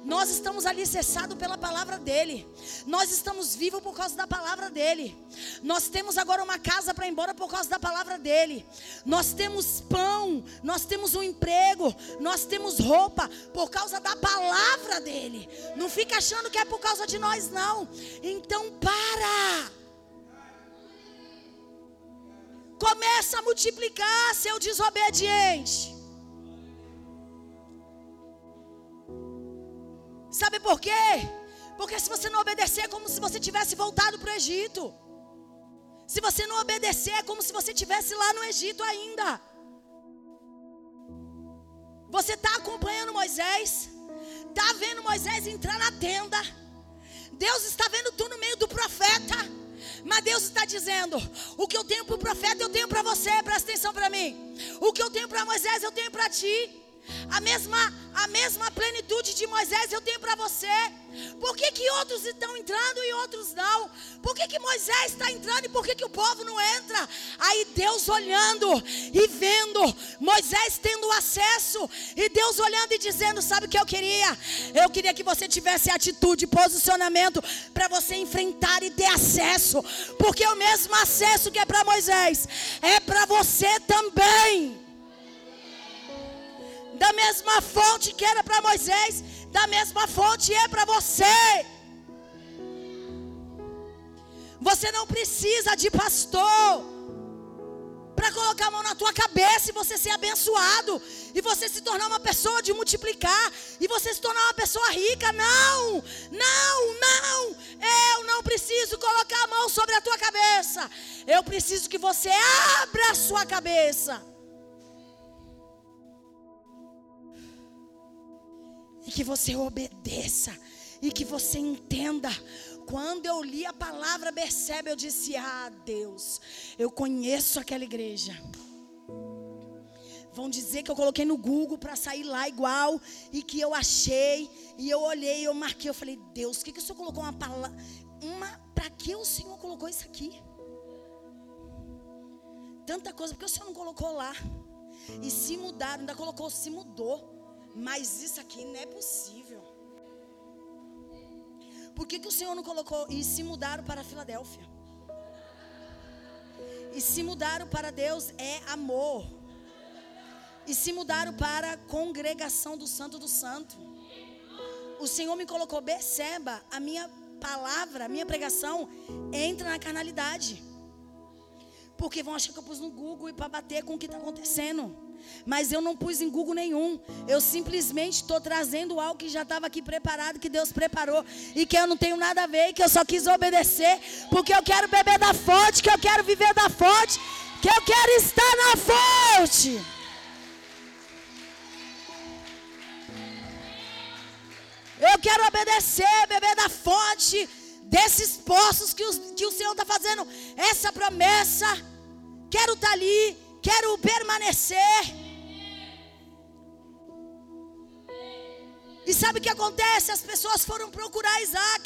Nós estamos alicerçados pela palavra dEle. Nós estamos vivos por causa da palavra dEle. Nós temos agora uma casa para ir embora por causa da palavra dEle. Nós temos pão, nós temos um emprego, nós temos roupa por causa da palavra dEle. Não fica achando que é por causa de nós, não. Então para. Começa a multiplicar, seu desobediente. Sabe por quê? Porque se você não obedecer, é como se você tivesse voltado para o Egito. Se você não obedecer, é como se você estivesse lá no Egito ainda. Você está acompanhando Moisés, está vendo Moisés entrar na tenda. Deus está vendo tu no meio do profeta. Mas Deus está dizendo: o que eu tenho para o profeta, eu tenho para você, presta atenção para mim. O que eu tenho para Moisés, eu tenho para ti. A mesma, a mesma plenitude de Moisés eu tenho para você. Por que, que outros estão entrando e outros não? Por que, que Moisés está entrando e por que, que o povo não entra? Aí Deus olhando e vendo, Moisés tendo acesso, e Deus olhando e dizendo: Sabe o que eu queria? Eu queria que você tivesse atitude, posicionamento para você enfrentar e ter acesso, porque o mesmo acesso que é para Moisés é para você também da mesma fonte que era para Moisés, da mesma fonte é para você. Você não precisa de pastor para colocar a mão na tua cabeça e você ser abençoado e você se tornar uma pessoa de multiplicar e você se tornar uma pessoa rica. Não, não, não. Eu não preciso colocar a mão sobre a tua cabeça. Eu preciso que você abra a sua cabeça. E que você obedeça e que você entenda. Quando eu li a palavra Percebe, eu disse: Ah, Deus, eu conheço aquela igreja. Vão dizer que eu coloquei no Google para sair lá igual e que eu achei e eu olhei, eu marquei, eu falei: Deus, o que, que o Senhor colocou uma palavra? Uma, para que o Senhor colocou isso aqui? Tanta coisa, porque o Senhor não colocou lá? E se mudaram, ainda colocou, se mudou. Mas isso aqui não é possível. Por que, que o Senhor não colocou? E se mudaram para Filadélfia? E se mudaram para Deus é amor. E se mudaram para a congregação do Santo do Santo. O Senhor me colocou, perceba, a minha palavra, a minha pregação entra na carnalidade. Porque vão achar que eu pus no Google e para bater com o que está acontecendo. Mas eu não pus em Google nenhum. Eu simplesmente estou trazendo algo que já estava aqui preparado, que Deus preparou. E que eu não tenho nada a ver, que eu só quis obedecer. Porque eu quero beber da fonte, que eu quero viver da fonte, que eu quero estar na fonte. Eu quero obedecer, beber da fonte desses poços que, os, que o Senhor está fazendo. Essa promessa. Quero estar tá ali quero permanecer. E sabe o que acontece? As pessoas foram procurar Isaac.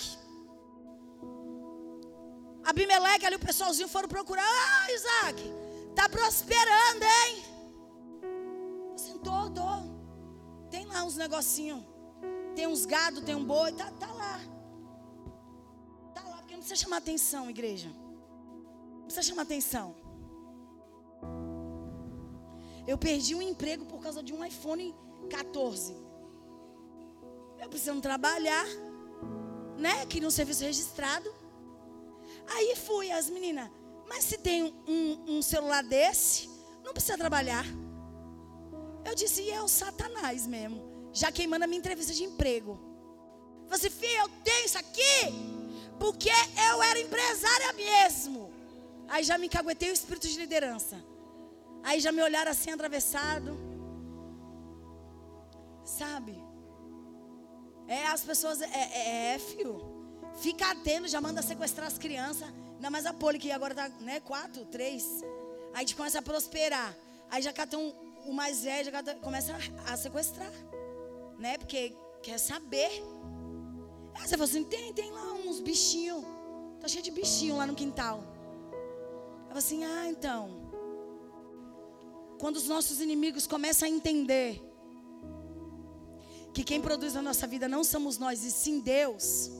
Abimeleque ali, o pessoalzinho foram procurar. Ah, Isaac, tá prosperando, hein? Assim, tô, tô. Tem lá uns negocinhos. Tem uns gado, tem um boi, tá, tá lá. Tá lá, porque não precisa chamar atenção, igreja. Não precisa chamar atenção. Eu perdi um emprego por causa de um iPhone 14. Eu precisando trabalhar, né? Queria um serviço registrado. Aí fui, as meninas, mas se tem um, um celular desse, não precisa trabalhar. Eu disse, e é o Satanás mesmo, já queimando a minha entrevista de emprego. Você, filha, eu tenho isso aqui, porque eu era empresária mesmo. Aí já me caguetei o espírito de liderança. Aí já me olharam assim atravessado. Sabe? É, as pessoas. É, é, é fio. Fica atento, já manda sequestrar as crianças. Ainda mais a Poli, que agora tá, né? Quatro, três. Aí a gente começa a prosperar. Aí já cata um, o mais velho, já começa a, a, sequestrar. Né? Porque quer saber. Aí você fala assim: tem, tem lá uns bichinhos. Tá cheio de bichinho lá no quintal. Falo assim: ah, então. Quando os nossos inimigos começam a entender que quem produz a nossa vida não somos nós e sim Deus,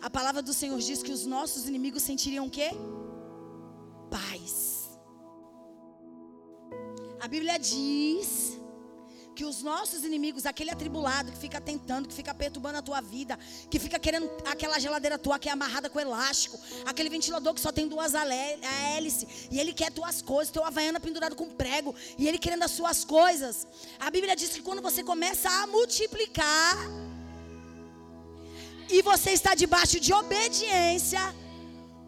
a palavra do Senhor diz que os nossos inimigos sentiriam o quê? Paz. A Bíblia diz que os nossos inimigos, aquele atribulado que fica tentando, que fica perturbando a tua vida, que fica querendo aquela geladeira tua que é amarrada com elástico, aquele ventilador que só tem duas hélices, e ele quer tuas coisas, teu havaiana pendurado com prego, e ele querendo as suas coisas. A Bíblia diz que quando você começa a multiplicar, e você está debaixo de obediência,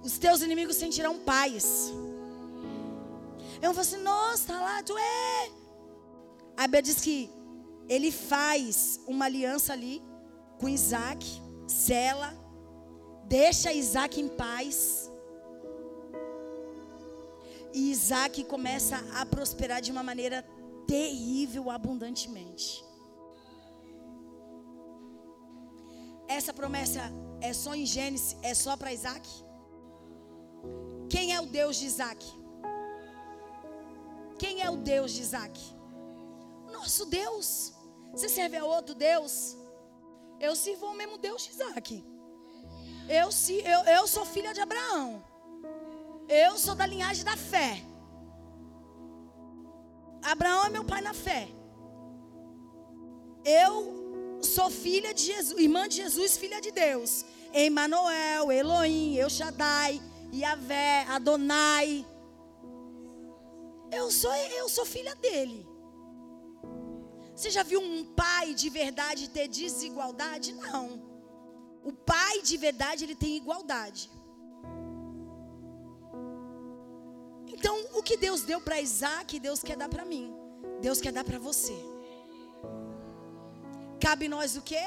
os teus inimigos sentirão paz. Eu vou assim, nossa, lá, tu é. A Bíblia diz que ele faz uma aliança ali com Isaac, sela, deixa Isaac em paz. E Isaac começa a prosperar de uma maneira terrível, abundantemente. Essa promessa é só em Gênesis, é só para Isaac? Quem é o Deus de Isaac? Quem é o Deus de Isaac? Nosso Deus. Você serve a outro Deus? Eu sirvo ao mesmo Deus de Isaac. Eu, eu, eu sou filha de Abraão. Eu sou da linhagem da fé. Abraão é meu pai na fé. Eu sou filha de Jesus, irmã de Jesus, filha de Deus. Emmanuel, Elohim, El Shaddai, Yahvé, Adonai. Eu sou, eu sou filha dele. Você já viu um pai de verdade ter desigualdade? Não. O pai de verdade, ele tem igualdade. Então, o que Deus deu para Isaac, Deus quer dar para mim. Deus quer dar para você. Cabe nós o quê?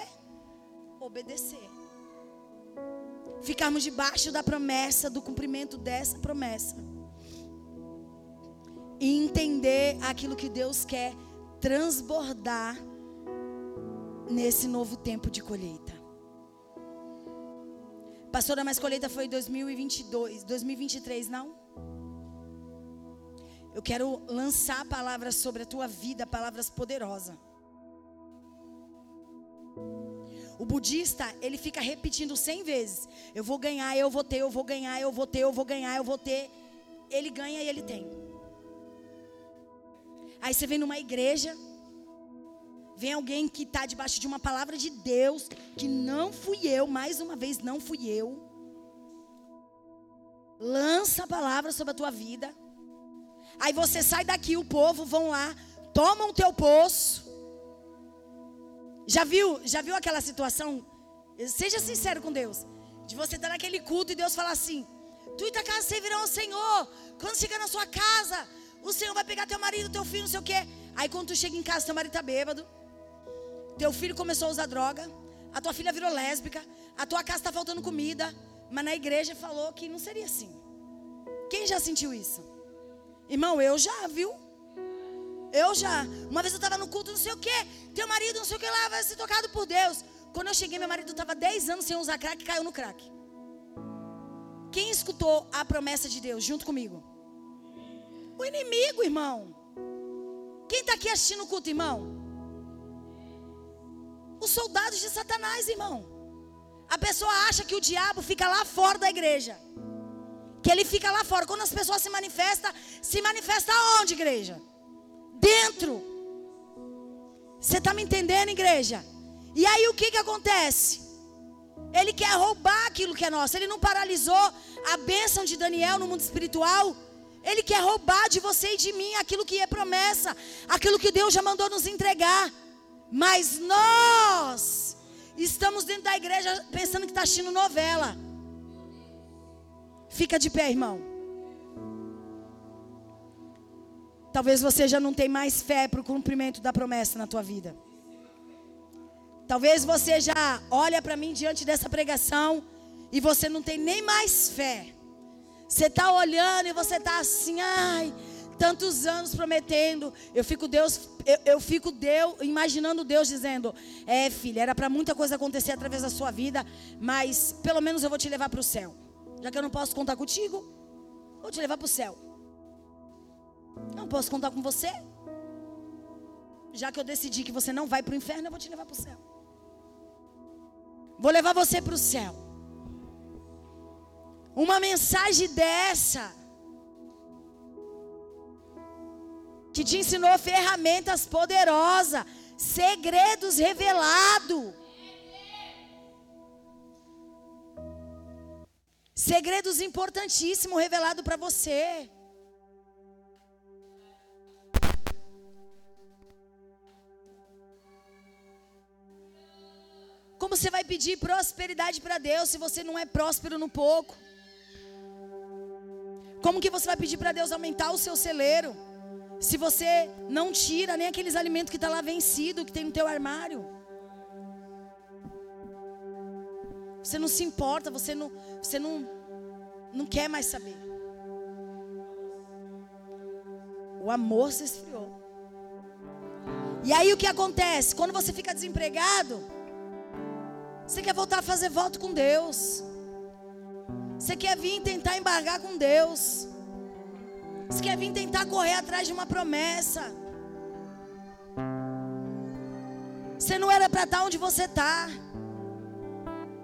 Obedecer. Ficarmos debaixo da promessa, do cumprimento dessa promessa. E entender aquilo que Deus quer transbordar nesse novo tempo de colheita. Pastora, mas colheita foi 2022, 2023, não? Eu quero lançar palavras sobre a tua vida, palavras poderosas. O budista, ele fica repetindo cem vezes: Eu vou ganhar, eu vou ter, eu vou ganhar, eu vou ter, eu vou ganhar, eu vou ter. Ele ganha e ele tem. Aí você vem numa igreja, Vem alguém que está debaixo de uma palavra de Deus, que não fui eu, mais uma vez, não fui eu. Lança a palavra sobre a tua vida. Aí você sai daqui, o povo vão lá, tomam o teu poço. Já viu, já viu aquela situação? Seja sincero com Deus. De você estar naquele culto e Deus falar assim: Tu e tua casa servirão ao Senhor. Quando chegar na sua casa, o Senhor vai pegar teu marido, teu filho, não sei o quê. Aí quando tu chega em casa, teu marido está bêbado. Teu filho começou a usar droga. A tua filha virou lésbica. A tua casa está faltando comida. Mas na igreja falou que não seria assim. Quem já sentiu isso? Irmão, eu já, viu? Eu já. Uma vez eu estava no culto, não sei o quê. Teu marido, não sei o que lá, vai ser tocado por Deus. Quando eu cheguei, meu marido estava 10 anos sem usar crack e caiu no crack. Quem escutou a promessa de Deus junto comigo? O inimigo, irmão. Quem está aqui assistindo o culto, irmão? Os soldados de Satanás, irmão. A pessoa acha que o diabo fica lá fora da igreja. Que ele fica lá fora. Quando as pessoas se manifestam, se manifesta onde, igreja? Dentro. Você está me entendendo, igreja? E aí o que, que acontece? Ele quer roubar aquilo que é nosso. Ele não paralisou a bênção de Daniel no mundo espiritual. Ele quer roubar de você e de mim aquilo que é promessa, aquilo que Deus já mandou nos entregar. Mas nós estamos dentro da igreja pensando que está assistindo novela. Fica de pé, irmão. Talvez você já não tenha mais fé para o cumprimento da promessa na tua vida. Talvez você já olha para mim diante dessa pregação e você não tem nem mais fé. Você está olhando e você está assim, ai, tantos anos prometendo. Eu fico Deus, eu, eu, fico Deus, imaginando Deus dizendo: "É, filha, era para muita coisa acontecer através da sua vida, mas pelo menos eu vou te levar para o céu. Já que eu não posso contar contigo, vou te levar para o céu. Não posso contar com você. Já que eu decidi que você não vai para o inferno, eu vou te levar para o céu. Vou levar você para o céu. Uma mensagem dessa que te ensinou ferramentas poderosas, segredos revelados. Segredos importantíssimos revelados para você. Como você vai pedir prosperidade para Deus se você não é próspero no pouco? Como que você vai pedir para Deus aumentar o seu celeiro? Se você não tira nem aqueles alimentos que está lá vencido, que tem no teu armário. Você não se importa, você não, você não, não quer mais saber. O amor se esfriou. E aí o que acontece? Quando você fica desempregado, você quer voltar a fazer voto com Deus. Você quer vir tentar embargar com Deus. Você quer vir tentar correr atrás de uma promessa. Você não era para estar onde você está.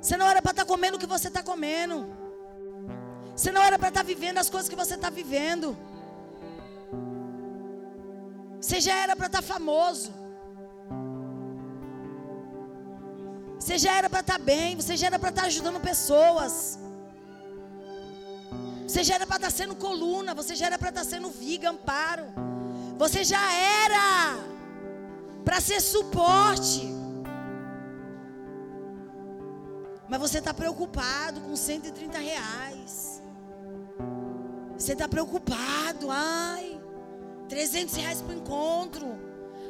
Você não era para estar comendo o que você está comendo. Você não era para estar vivendo as coisas que você está vivendo. Você já era para estar famoso. Você já era para estar bem. Você já era para estar ajudando pessoas. Você já era para estar tá sendo coluna, você já era para estar tá sendo viga, amparo. Você já era para ser suporte. Mas você está preocupado com 130 reais. Você está preocupado, ai, 300 reais para o encontro.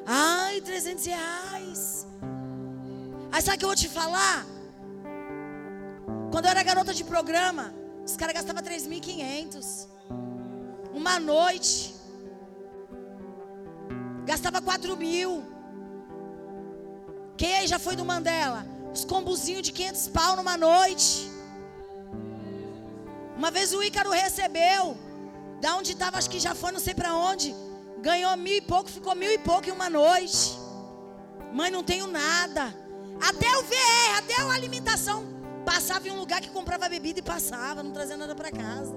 Ai, 300 reais. Aí sabe o que eu vou te falar? Quando eu era garota de programa, os caras gastavam 3.500. Uma noite. Gastava 4 mil. Quem aí já foi do Mandela? Os combuzinhos de 500 pau numa noite. Uma vez o Ícaro recebeu. Da onde estava, acho que já foi, não sei para onde. Ganhou mil e pouco, ficou mil e pouco em uma noite. Mãe, não tenho nada. Até o VR, até a alimentação Passava em um lugar que comprava bebida e passava, não trazia nada para casa.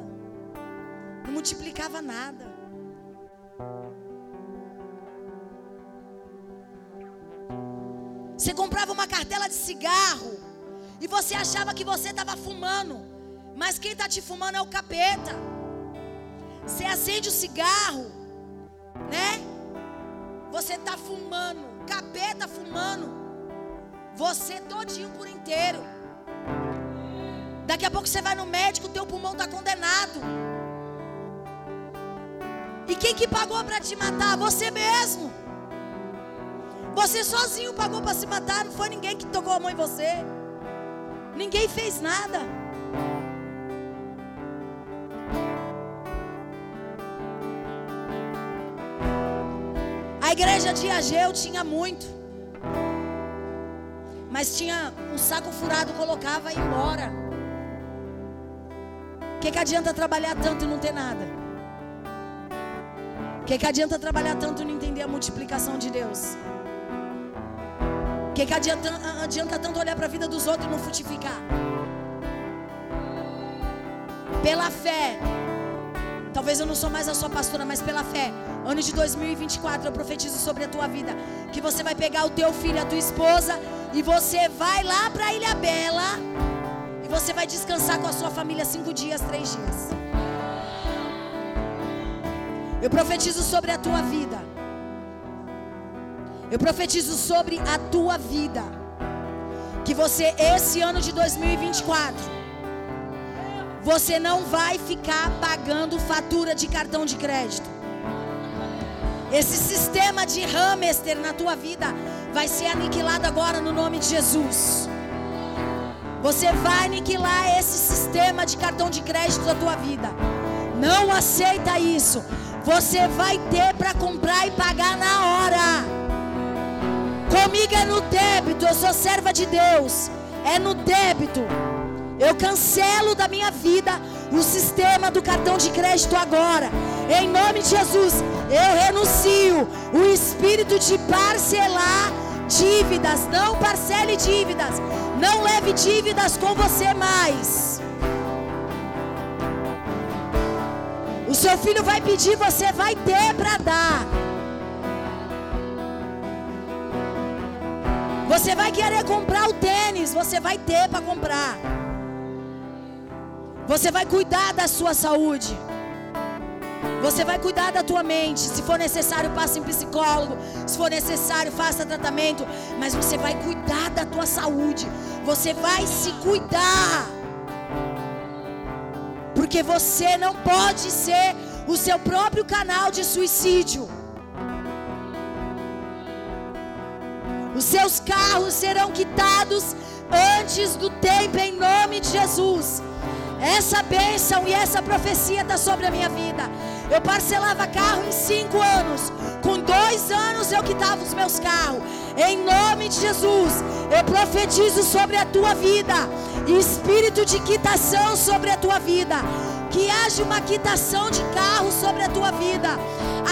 Não multiplicava nada. Você comprava uma cartela de cigarro e você achava que você estava fumando, mas quem está te fumando é o capeta. Você acende o cigarro, né? Você está fumando, capeta fumando, você todinho por inteiro. Daqui a pouco você vai no médico, teu pulmão está condenado. E quem que pagou para te matar? Você mesmo. Você sozinho pagou para se matar, não foi ninguém que tocou a mão em você. Ninguém fez nada. A igreja de Ageu tinha muito. Mas tinha um saco furado, colocava e ia embora. Que, que adianta trabalhar tanto e não ter nada? O que, que adianta trabalhar tanto e não entender a multiplicação de Deus? O que, que adianta, adianta tanto olhar para a vida dos outros e não frutificar? Pela fé. Talvez eu não sou mais a sua pastora, mas pela fé. Ano de 2024 eu profetizo sobre a tua vida. Que você vai pegar o teu filho, a tua esposa. E você vai lá para a Ilha Bela. E você vai descansar com a sua família cinco dias, três dias. Eu profetizo sobre a tua vida. Eu profetizo sobre a tua vida. Que você, esse ano de 2024, você não vai ficar pagando fatura de cartão de crédito. Esse sistema de hamster na tua vida vai ser aniquilado agora no nome de Jesus. Você vai aniquilar esse sistema de cartão de crédito da tua vida. Não aceita isso. Você vai ter para comprar e pagar na hora. Comigo é no débito, eu sou serva de Deus. É no débito. Eu cancelo da minha vida o sistema do cartão de crédito agora. Em nome de Jesus, eu renuncio o espírito de parcelar dívidas. Não parcele dívidas. Não leve dívidas com você mais. O seu filho vai pedir, você vai ter para dar. Você vai querer comprar o tênis, você vai ter para comprar. Você vai cuidar da sua saúde. Você vai cuidar da tua mente. Se for necessário, passe em psicólogo. Se for necessário, faça tratamento. Mas você vai cuidar da tua saúde. Você vai se cuidar. Porque você não pode ser o seu próprio canal de suicídio. Os seus carros serão quitados antes do tempo, em nome de Jesus. Essa bênção e essa profecia está sobre a minha vida. Eu parcelava carro em cinco anos. Com dois anos eu quitava os meus carros. Em nome de Jesus, eu profetizo sobre a tua vida. Espírito de quitação sobre a tua vida. Que haja uma quitação de carro sobre a tua vida.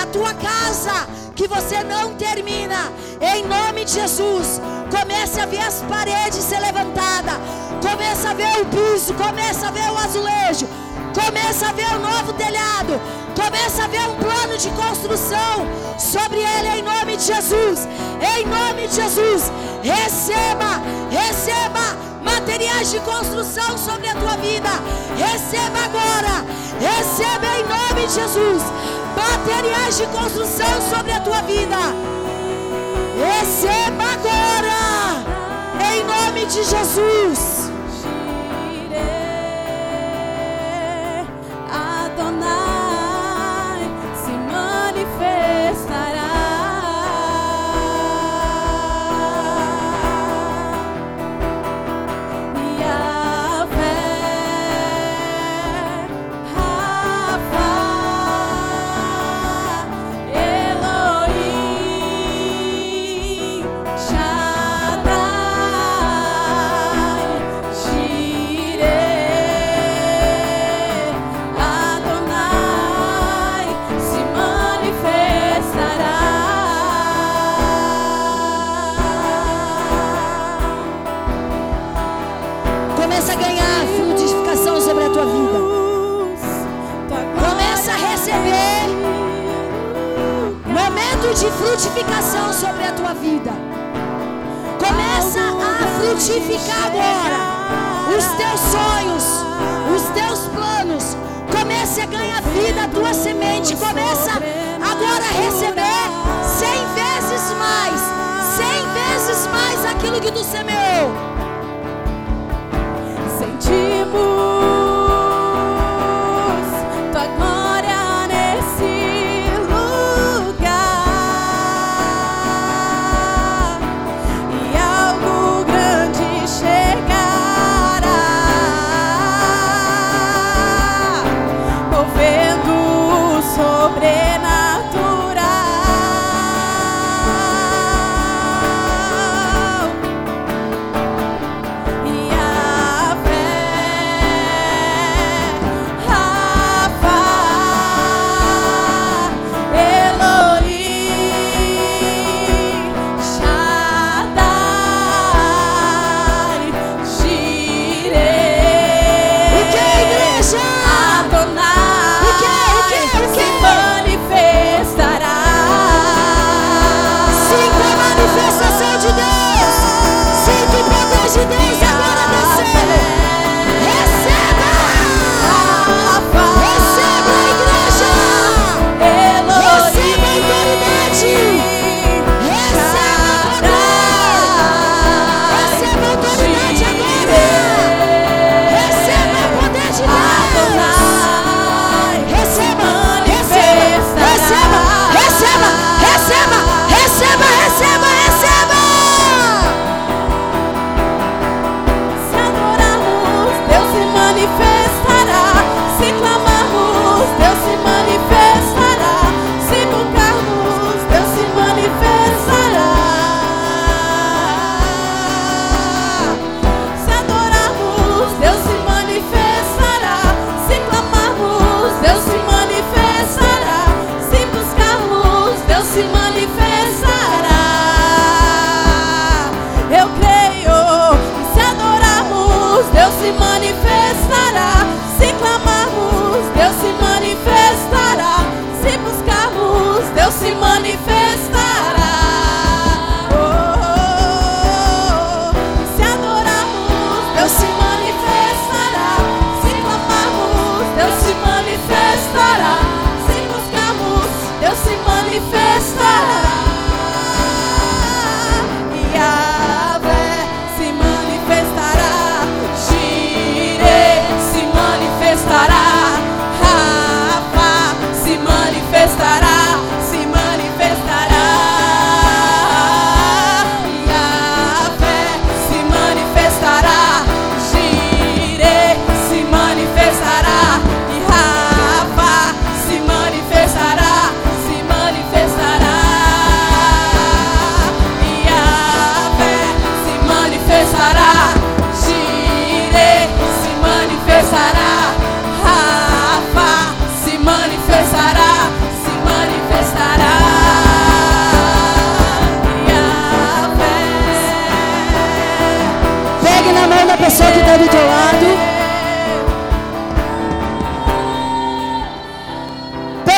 A tua casa que você não termina. Em nome de Jesus, comece a ver as paredes ser levantadas. Comece a ver o piso, comece a ver o azulejo. Comece a ver o novo telhado. Comece a ver um plano de construção sobre ele em nome de Jesus. Em nome de Jesus, receba, receba materiais de construção sobre a tua vida. Receba agora. Receba em nome de Jesus materiais de construção sobre a tua vida. Receba agora, em nome de Jesus.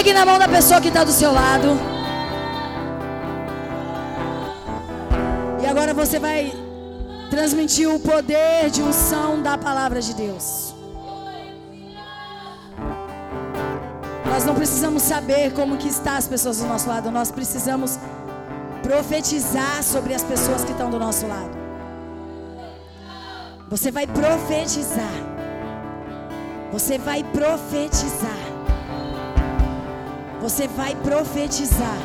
Pegue na mão da pessoa que está do seu lado. E agora você vai transmitir o poder de unção da palavra de Deus. Nós não precisamos saber como que está as pessoas do nosso lado, nós precisamos profetizar sobre as pessoas que estão do nosso lado. Você vai profetizar. Você vai profetizar. Você vai profetizar.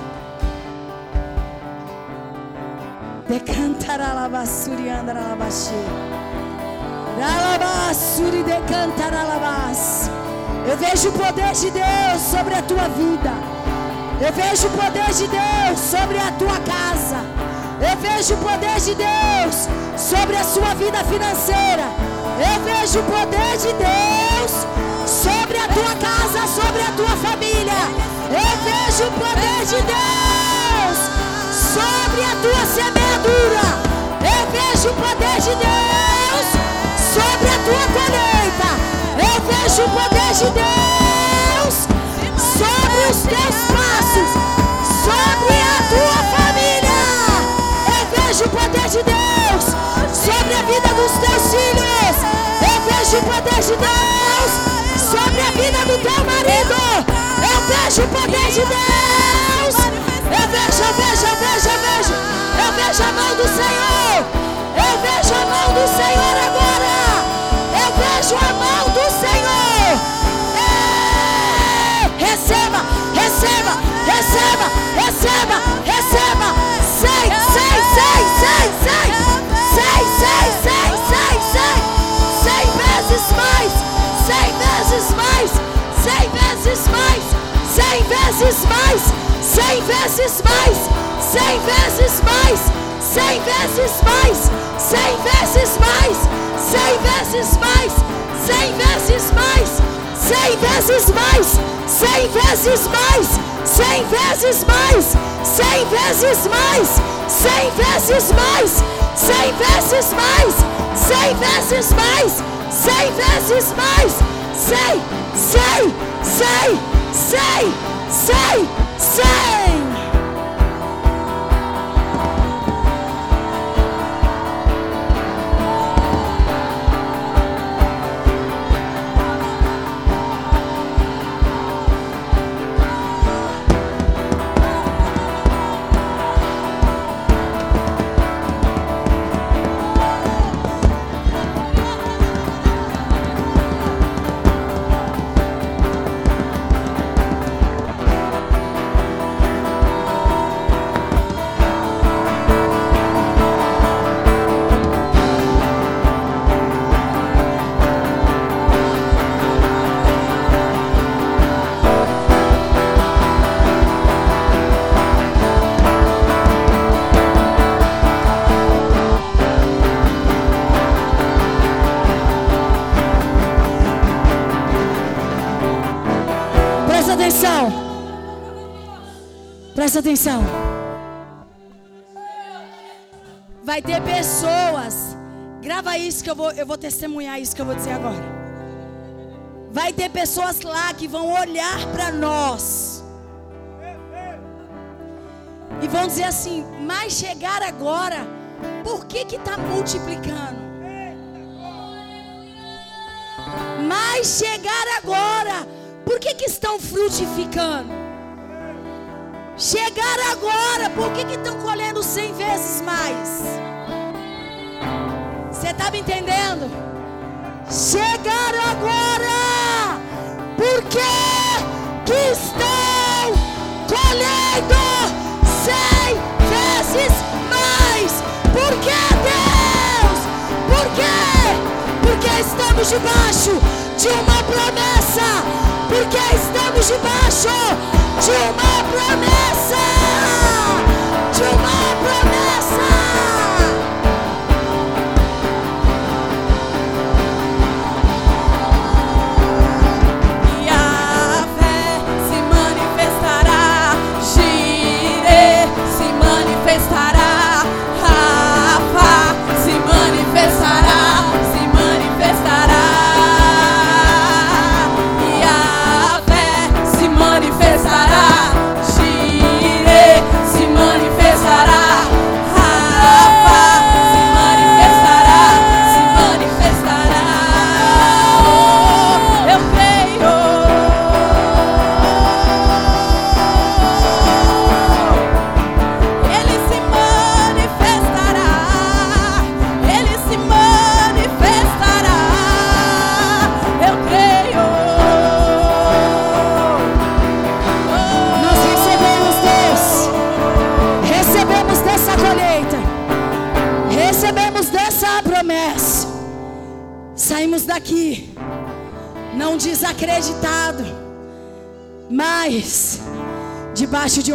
Decantaralabassuri andarabaxi. Ralabassuri decantaralabas. Eu vejo o poder de Deus sobre a tua vida. Eu vejo o poder de Deus sobre a tua casa. Eu vejo o poder de Deus sobre a sua vida financeira. Eu vejo o poder de Deus sobre a tua casa, sobre a tua família. Eu vejo o poder de Deus sobre a tua semeadura. Eu vejo o poder de Deus sobre a tua colheita. Eu vejo o poder de Deus sobre os teus passos, sobre a tua família. Eu vejo o poder de Deus vejo o poder de Deus sobre a vida do teu marido. Eu vejo o poder de Deus. Eu vejo, eu vejo, eu vejo, eu vejo. Eu vejo a mão do Senhor. Eu vejo a mão do Senhor agora. Eu vejo a mão do Senhor. Receba, receba, receba, receba, receba. Sei, sei, sei, sei. Sei, cem vezes mais, cem vezes mais, cem vezes mais, cem vezes mais, cem vezes mais, cem vezes mais, cem vezes mais, cem vezes mais, cem vezes mais, cem vezes mais, cem vezes mais, cem vezes mais, cem vezes mais, cem vezes mais, cem vezes mais, cem vezes mais, Say, this is. Say, say, say, say, say, say. Presta atenção. Vai ter pessoas. Grava isso que eu vou, eu vou testemunhar isso que eu vou dizer agora. Vai ter pessoas lá que vão olhar para nós. E vão dizer assim: "Mas chegar agora, por que que tá multiplicando?" Mas chegar agora, por que, que estão frutificando? Chegar agora, por que estão colhendo cem vezes mais? Você está me entendendo? Chegar agora, por que que estão colhendo cem vezes mais? Por que Deus? Por quê? Porque estamos debaixo de uma promessa. Porque estamos debaixo de uma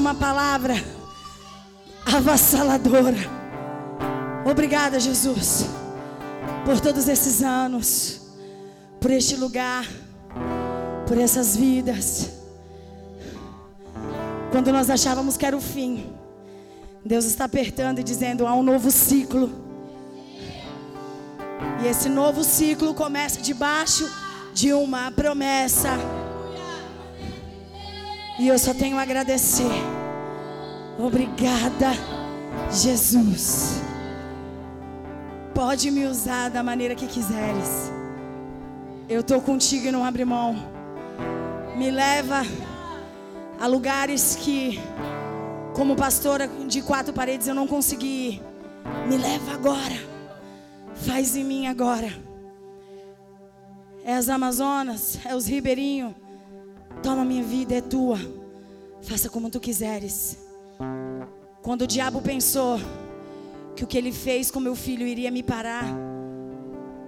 uma palavra avassaladora. Obrigada, Jesus, por todos esses anos, por este lugar, por essas vidas. Quando nós achávamos que era o fim, Deus está apertando e dizendo: há um novo ciclo. E esse novo ciclo começa debaixo de uma promessa. E eu só tenho a agradecer. Obrigada, Jesus. Pode me usar da maneira que quiseres. Eu tô contigo e não abre mão. Me leva a lugares que, como pastora de quatro paredes, eu não consegui ir. Me leva agora. Faz em mim agora. É as Amazonas, é os ribeirinhos. Toma minha vida, é tua. Faça como tu quiseres. Quando o diabo pensou que o que ele fez com meu filho iria me parar,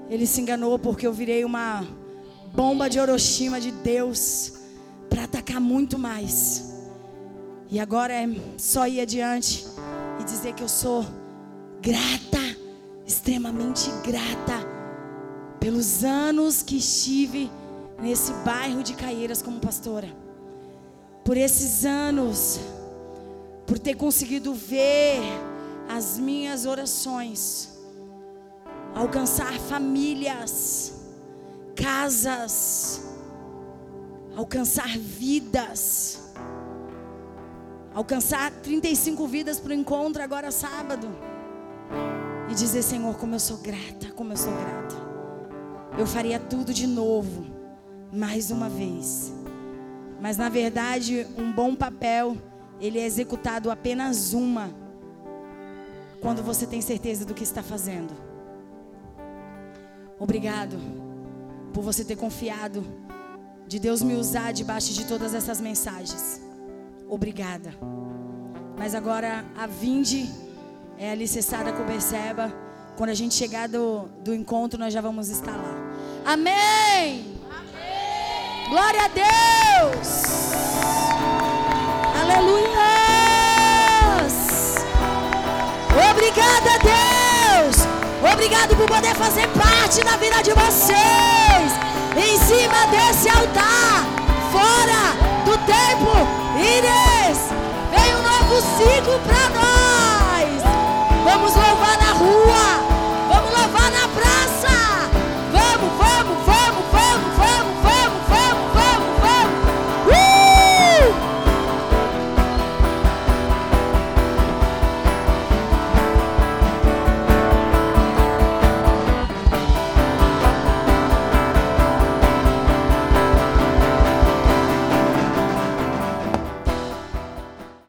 ele se enganou porque eu virei uma bomba de Hiroshima de Deus para atacar muito mais. E agora é só ir adiante e dizer que eu sou grata, extremamente grata pelos anos que estive nesse bairro de Caieiras como pastora. Por esses anos, por ter conseguido ver as minhas orações alcançar famílias, casas, alcançar vidas, alcançar 35 vidas para o encontro agora sábado e dizer: Senhor, como eu sou grata, como eu sou grata. Eu faria tudo de novo, mais uma vez. Mas na verdade, um bom papel, ele é executado apenas uma, quando você tem certeza do que está fazendo. Obrigado por você ter confiado de Deus me usar debaixo de todas essas mensagens. Obrigada. Mas agora a vinde é alicerçada com Berceba. Quando a gente chegar do, do encontro, nós já vamos estar lá. Amém! Amém. Glória a Deus! Aleluia! Obrigada, Deus! Obrigado por poder fazer parte da vida de vocês. Em cima desse altar, fora do tempo, Ires, vem um novo ciclo para nós. Vamos louvar na rua.